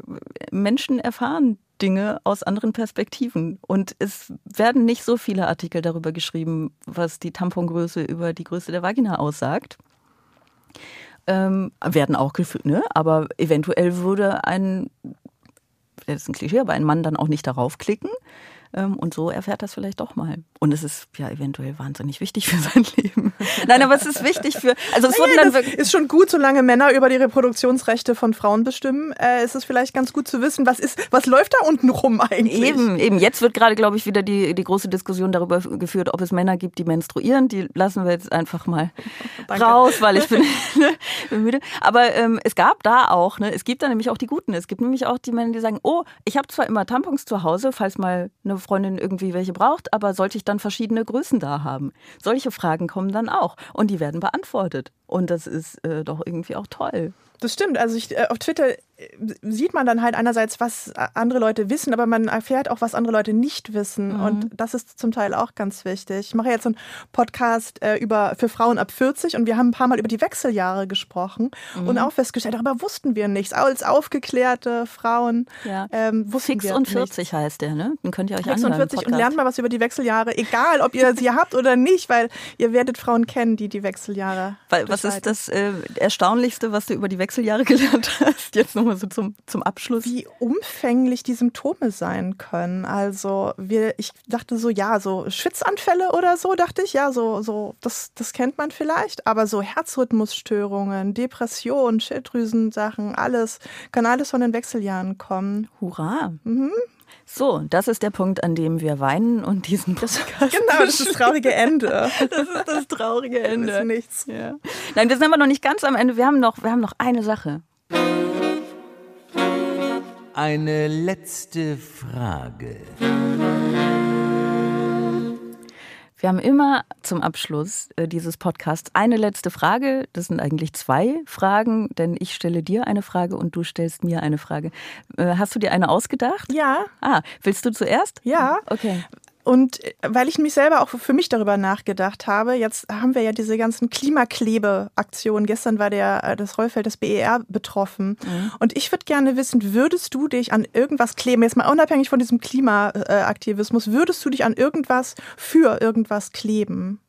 Menschen erfahren Dinge aus anderen Perspektiven. Und es werden nicht so viele Artikel darüber geschrieben, was die Tampongröße über die Größe der Vagina aussagt. Ähm, werden auch gefühlt, ne? Aber eventuell würde ein, das ist ein Klischee, aber ein Mann dann auch nicht darauf klicken. Ähm, und so erfährt das vielleicht doch mal. Und es ist ja eventuell wahnsinnig wichtig für sein Leben. [laughs] Nein, aber es ist wichtig für. Also es naja, dann ist schon gut, solange Männer über die Reproduktionsrechte von Frauen bestimmen. Äh, ist es vielleicht ganz gut zu wissen, was ist, was läuft da unten rum eigentlich? Eben, eben. Jetzt wird gerade, glaube ich, wieder die, die große Diskussion darüber geführt, ob es Männer gibt, die menstruieren. Die lassen wir jetzt einfach mal [laughs] raus, weil ich bin, [laughs] bin müde. Aber ähm, es gab da auch, ne, es gibt da nämlich auch die Guten. Es gibt nämlich auch die Männer, die sagen, oh, ich habe zwar immer Tampons zu Hause, falls mal eine Freundin irgendwie welche braucht, aber sollte ich dann verschiedene Größen da haben? Solche Fragen kommen dann auch und die werden beantwortet. Und das ist äh, doch irgendwie auch toll. Das stimmt. Also ich, äh, auf Twitter sieht man dann halt einerseits, was andere Leute wissen, aber man erfährt auch, was andere Leute nicht wissen. Mhm. Und das ist zum Teil auch ganz wichtig. Ich mache jetzt einen Podcast äh, über, für Frauen ab 40 und wir haben ein paar Mal über die Wechseljahre gesprochen mhm. und auch festgestellt, darüber wussten wir nichts. Als aufgeklärte Frauen ja. ähm, wussten Fix wir und 40 nichts. heißt der, ne? Den könnt ihr euch Fix anhören. und 40 und lernt mal was über die Wechseljahre, egal ob ihr sie [laughs] habt oder nicht, weil ihr werdet Frauen kennen, die die Wechseljahre. Weil, was ist das äh, Erstaunlichste, was du über die Wechseljahre Wechseljahre [laughs] gelernt hast, jetzt nochmal so zum, zum Abschluss? Wie umfänglich die Symptome sein können. Also wir, ich dachte so, ja, so Schwitzanfälle oder so, dachte ich, ja, so, so, das, das kennt man vielleicht, aber so Herzrhythmusstörungen, Depressionen, Schilddrüsensachen, alles, kann alles von den Wechseljahren kommen. Hurra! Mhm. So, das ist der Punkt, an dem wir weinen und diesen Podcast. [laughs] Genau, das ist das traurige Ende. [laughs] Das ist das traurige Ende. Das ist nichts. Ja. Nein, wir sind aber noch nicht ganz am Ende. Wir haben noch, wir haben noch eine Sache. Eine letzte Frage. Wir haben immer zum Abschluss äh, dieses Podcasts eine letzte Frage. Das sind eigentlich zwei Fragen, denn ich stelle dir eine Frage und du stellst mir eine Frage. Äh, hast du dir eine ausgedacht? Ja. Ah, willst du zuerst? Ja. Okay. Und äh, weil ich mich selber auch für mich darüber nachgedacht habe, jetzt haben wir ja diese ganzen Klimaklebeaktionen. Gestern war der, äh, das Rollfeld des BER betroffen. Mhm. Und ich würde gerne wissen, würdest du dich an irgendwas kleben, jetzt mal unabhängig von diesem Klimaaktivismus, würdest du dich an irgendwas für irgendwas kleben?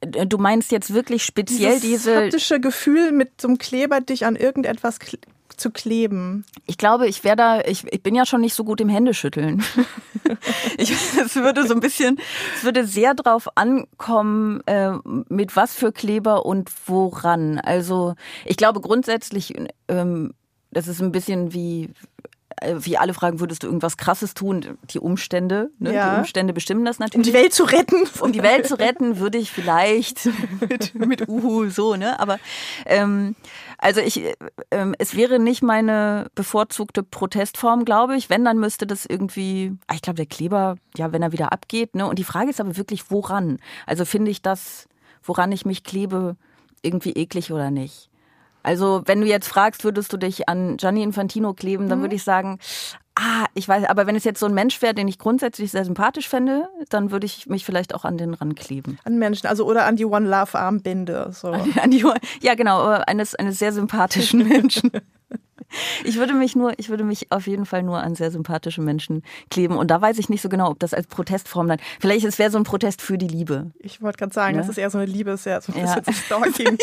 Äh, du meinst jetzt wirklich speziell Dieses diese haptische Gefühl mit so einem Kleber dich an irgendetwas zu kleben? Ich glaube, ich wäre da, ich, ich bin ja schon nicht so gut im Händeschütteln. [laughs] ich, es würde so ein bisschen, es würde sehr drauf ankommen, äh, mit was für Kleber und woran. Also ich glaube grundsätzlich, ähm, das ist ein bisschen wie, wie alle fragen, würdest du irgendwas Krasses tun? Die Umstände, ne? ja. die Umstände bestimmen das natürlich. Um die Welt zu retten. Um die Welt zu retten, würde ich vielleicht [laughs] mit, mit Uhu so, ne? Aber ähm, also ich, ähm, es wäre nicht meine bevorzugte Protestform, glaube ich. Wenn, dann müsste das irgendwie, ah, ich glaube, der Kleber, ja, wenn er wieder abgeht, ne? Und die Frage ist aber wirklich, woran? Also finde ich das, woran ich mich klebe, irgendwie eklig oder nicht? Also, wenn du jetzt fragst, würdest du dich an Gianni Infantino kleben, dann mhm. würde ich sagen, ah, ich weiß, aber wenn es jetzt so ein Mensch wäre, den ich grundsätzlich sehr sympathisch fände, dann würde ich mich vielleicht auch an den rankleben. An Menschen, also oder an die One Love Armbinde. So. An die, ja, genau, eines, eines sehr sympathischen [laughs] Menschen. Ich würde mich nur, ich würde mich auf jeden Fall nur an sehr sympathische Menschen kleben. Und da weiß ich nicht so genau, ob das als Protestform dann. Vielleicht es wäre so ein Protest für die Liebe. Ich wollte gerade sagen, ja? das ist eher so eine Liebe, ist ja so ein bisschen ja. [laughs] Stalking.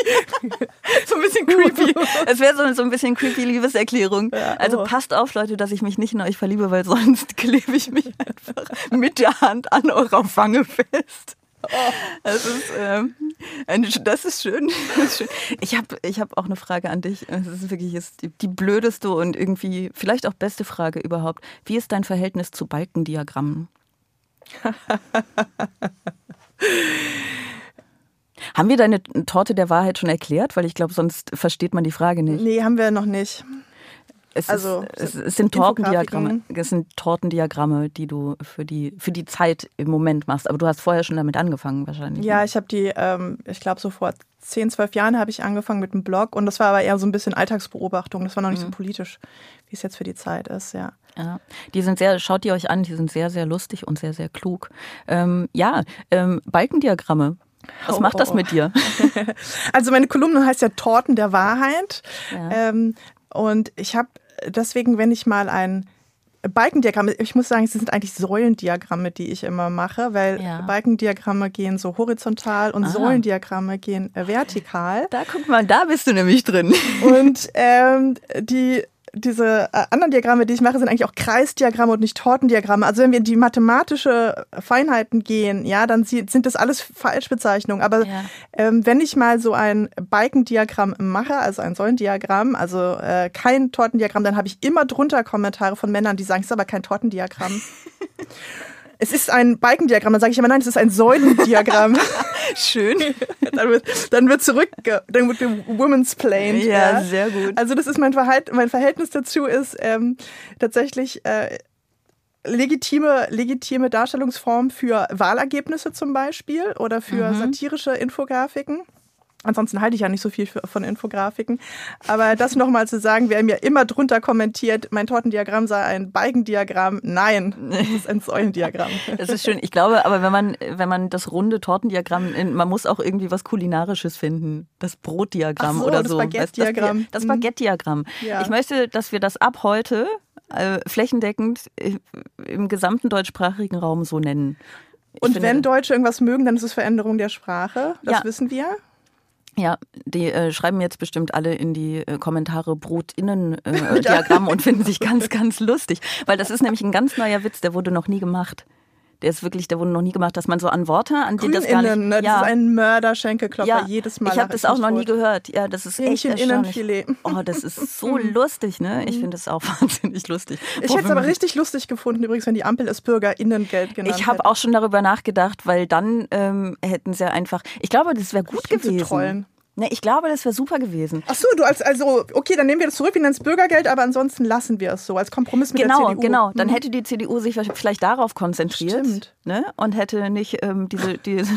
so ein bisschen creepy. [laughs] Es wäre so, so ein bisschen creepy Liebeserklärung. Ja, also oh. Also passt auf, Leute, dass ich mich nicht in euch verliebe, weil [laughs] sonst klebe ich mich einfach mit der Hand an eurer Wange fest. Das ist, ähm, eine, das ist schön. [laughs] Das ist schön. Ich habe ich hab auch eine Frage an dich. Das ist wirklich ist die, die, blödeste und irgendwie vielleicht auch beste Frage überhaupt. Wie ist dein Verhältnis zu Balkendiagrammen? [laughs] haben wir deine Torte der Wahrheit schon erklärt? Weil ich glaube, sonst versteht man die Frage nicht. Nee, haben wir noch nicht. Es, Also, ist, es, sind Tortendiagramme. Es sind Tortendiagramme, die du für die, für die Zeit im Moment machst. Aber du hast vorher schon damit angefangen, wahrscheinlich. Ja, ne? ich habe die, ähm, ich glaube, so vor 10, 12 Jahren habe ich angefangen mit einem Blog und das war aber eher so ein bisschen Alltagsbeobachtung. Das war noch nicht so politisch, wie es jetzt für die Zeit ist, ja. Ja, die sind sehr, schaut die euch an, die sind sehr, sehr lustig und sehr, sehr klug. Ähm, ja, ähm, Balkendiagramme. Was Oh, macht das mit dir? [laughs] Also meine Kolumne heißt ja Torten der Wahrheit. Ja. Ähm, und ich habe deswegen, wenn ich mal ein Balkendiagramm, ich muss sagen, es sind eigentlich Säulendiagramme, die ich immer mache, weil Ja. Balkendiagramme gehen so horizontal und Aha. Säulendiagramme gehen vertikal. Da guck mal, da bist du nämlich drin. Und ähm, die diese äh, anderen Diagramme, die ich mache, sind eigentlich auch Kreisdiagramme und nicht Tortendiagramme. Also wenn wir in die mathematische Feinheiten gehen, ja, dann sind das alles Falschbezeichnungen. Aber Ja. ähm, wenn ich mal so ein Balkendiagramm mache, also ein Säulendiagramm, also äh, kein Tortendiagramm, dann habe ich immer drunter Kommentare von Männern, die sagen, es ist aber kein Tortendiagramm. [laughs] Es ist ein Balkendiagramm, dann sage ich immer, nein, es ist ein Säulendiagramm. [laughs] Schön. dann wird, dann wird zurück, dann wird Women's Plane. Ja, sehr gut. Also das ist mein Verhalten, mein Verhältnis dazu ist ähm, tatsächlich äh, legitime, legitime Darstellungsform für Wahlergebnisse zum Beispiel oder für Mhm. satirische Infografiken. Ansonsten halte ich ja nicht so viel für, von Infografiken. Aber das nochmal zu sagen, wer mir immer drunter kommentiert, mein Tortendiagramm sei ein Balkendiagramm. Nein, das ist ein Säulendiagramm. [laughs] Das ist schön. Ich glaube, aber wenn man, wenn man das runde Tortendiagramm, in, man muss auch irgendwie was Kulinarisches finden. Das Brotdiagramm so, oder das so. Baguette-Diagramm. Das, das Mhm. Baguette-Diagramm. Ja. Ich möchte, dass wir das ab heute äh, flächendeckend äh, im gesamten deutschsprachigen Raum so nennen. Ich Und finde- wenn Deutsche irgendwas mögen, dann ist es Veränderung der Sprache. Das Ja. wissen wir. Ja, die äh, schreiben jetzt bestimmt alle in die äh, Kommentare Brotinnen-Diagramm äh, [laughs] und finden sich ganz, ganz lustig. Weil das ist nämlich ein ganz neuer Witz, der wurde noch nie gemacht. Der ist wirklich, der wurde noch nie gemacht, dass man so an Worte, an die das gar nicht. Ne? das ist ein Mörder-Schenkelklopfer ja, jedes Mal. Ich habe das auch noch nie gehört. Ja, das ist echt erstaunlich. Oh, das ist [laughs] so lustig, ne? Ich finde das auch [laughs] wahnsinnig lustig. Ich hätte es aber richtig lustig gefunden, übrigens, wenn die Ampel es BürgerInnengeld genannt Ich habe auch schon darüber nachgedacht, weil dann ähm, hätten sie einfach. Ich glaube, das wäre gut gewesen. trollen. Ne, ich glaube, das wäre super gewesen. Ach so, du als also okay, dann nehmen wir das zurück, wir nennen es Bürgergeld, aber ansonsten lassen wir es so als Kompromiss mit Genau, der CDU. genau. Dann Mhm. hätte die CDU sich vielleicht darauf konzentriert Stimmt. Ne? und hätte nicht ähm, diese, diese,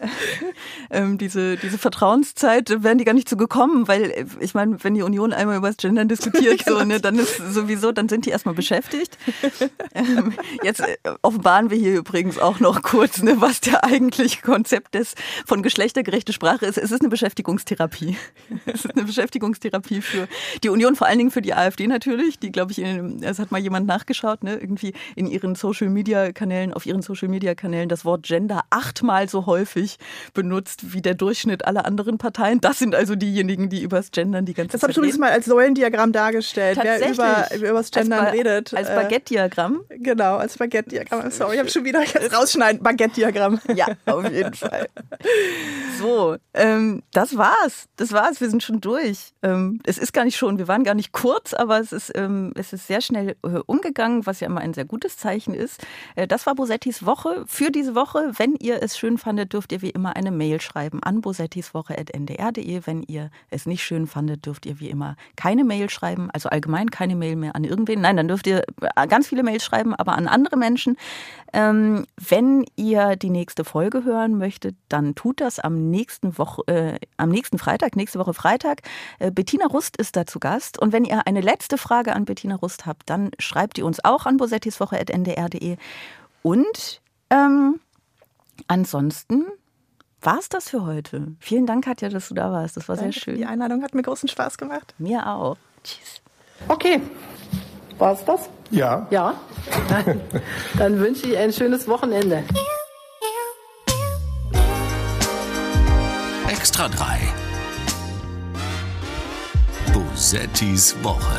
[laughs] ähm, diese, diese Vertrauenszeit, äh, wären die gar nicht so gekommen, weil äh, ich meine, wenn die Union einmal über das Gendern diskutiert, [laughs] so, ne, dann ist sowieso, dann sind die erstmal beschäftigt. ähm, jetzt äh, offenbaren wir hier übrigens auch noch kurz, ne, was der eigentliche Konzept des von geschlechtergerechte Sprache ist. Es ist eine Beschäftigungstherapie. [laughs] Es ist eine Beschäftigungstherapie für die Union, vor allen Dingen für die AfD natürlich, die, glaube ich, in, es hat mal jemand nachgeschaut, ne, irgendwie in ihren Social Media Kanälen, auf ihren Social Media Kanälen das Wort Gender achtmal so häufig benutzt wie der Durchschnitt aller anderen Parteien. Das sind also diejenigen, die übers Gendern die ganze Das Zeit habe ich übrigens mal als Säulendiagramm dargestellt. Wer über, Tatsächlich. über das Gendern als redet. Als äh, Baguette-Diagramm. Genau, als Baguette-Diagramm. Sorry, ich habe schon wieder jetzt rausschneiden. Baguette-Diagramm. Ja, auf jeden [laughs] Fall. So, ähm, das war's. Das war's. Wir sind schon durch. Ähm, es ist gar nicht schon, wir waren gar nicht kurz, aber es ist, ähm, es ist sehr schnell äh, umgegangen, was ja immer ein sehr gutes Zeichen ist. Äh, das war Bosettis Woche. Für diese Woche, wenn ihr es schön fandet, dürft ihr wie immer eine Mail schreiben an bosettiswoche.ndr.de. Wenn ihr es nicht schön fandet, dürft ihr wie immer keine Mail schreiben, also allgemein keine Mail mehr an irgendwen. Nein, dann dürft ihr äh, ganz viele Mails schreiben, aber an andere Menschen. Ähm, wenn ihr die nächste Folge hören möchtet, dann tut das am nächsten Woche, äh, am nächsten Freitag, nächste Woche Freitag. Äh, Bettina Rust ist da zu Gast. Und wenn ihr eine letzte Frage an Bettina Rust habt, dann schreibt ihr uns auch an bosettiswoche.ndr.de. Und ähm, ansonsten war es das für heute. Vielen Dank, Katja, dass du da warst. Das war Danke sehr schön. Die Einladung hat mir großen Spaß gemacht. Mir auch. Tschüss. Okay. War's das? Ja. Ja. Dann, [laughs] dann wünsche ich ein schönes Wochenende. Extra 3. Bosettis Woche.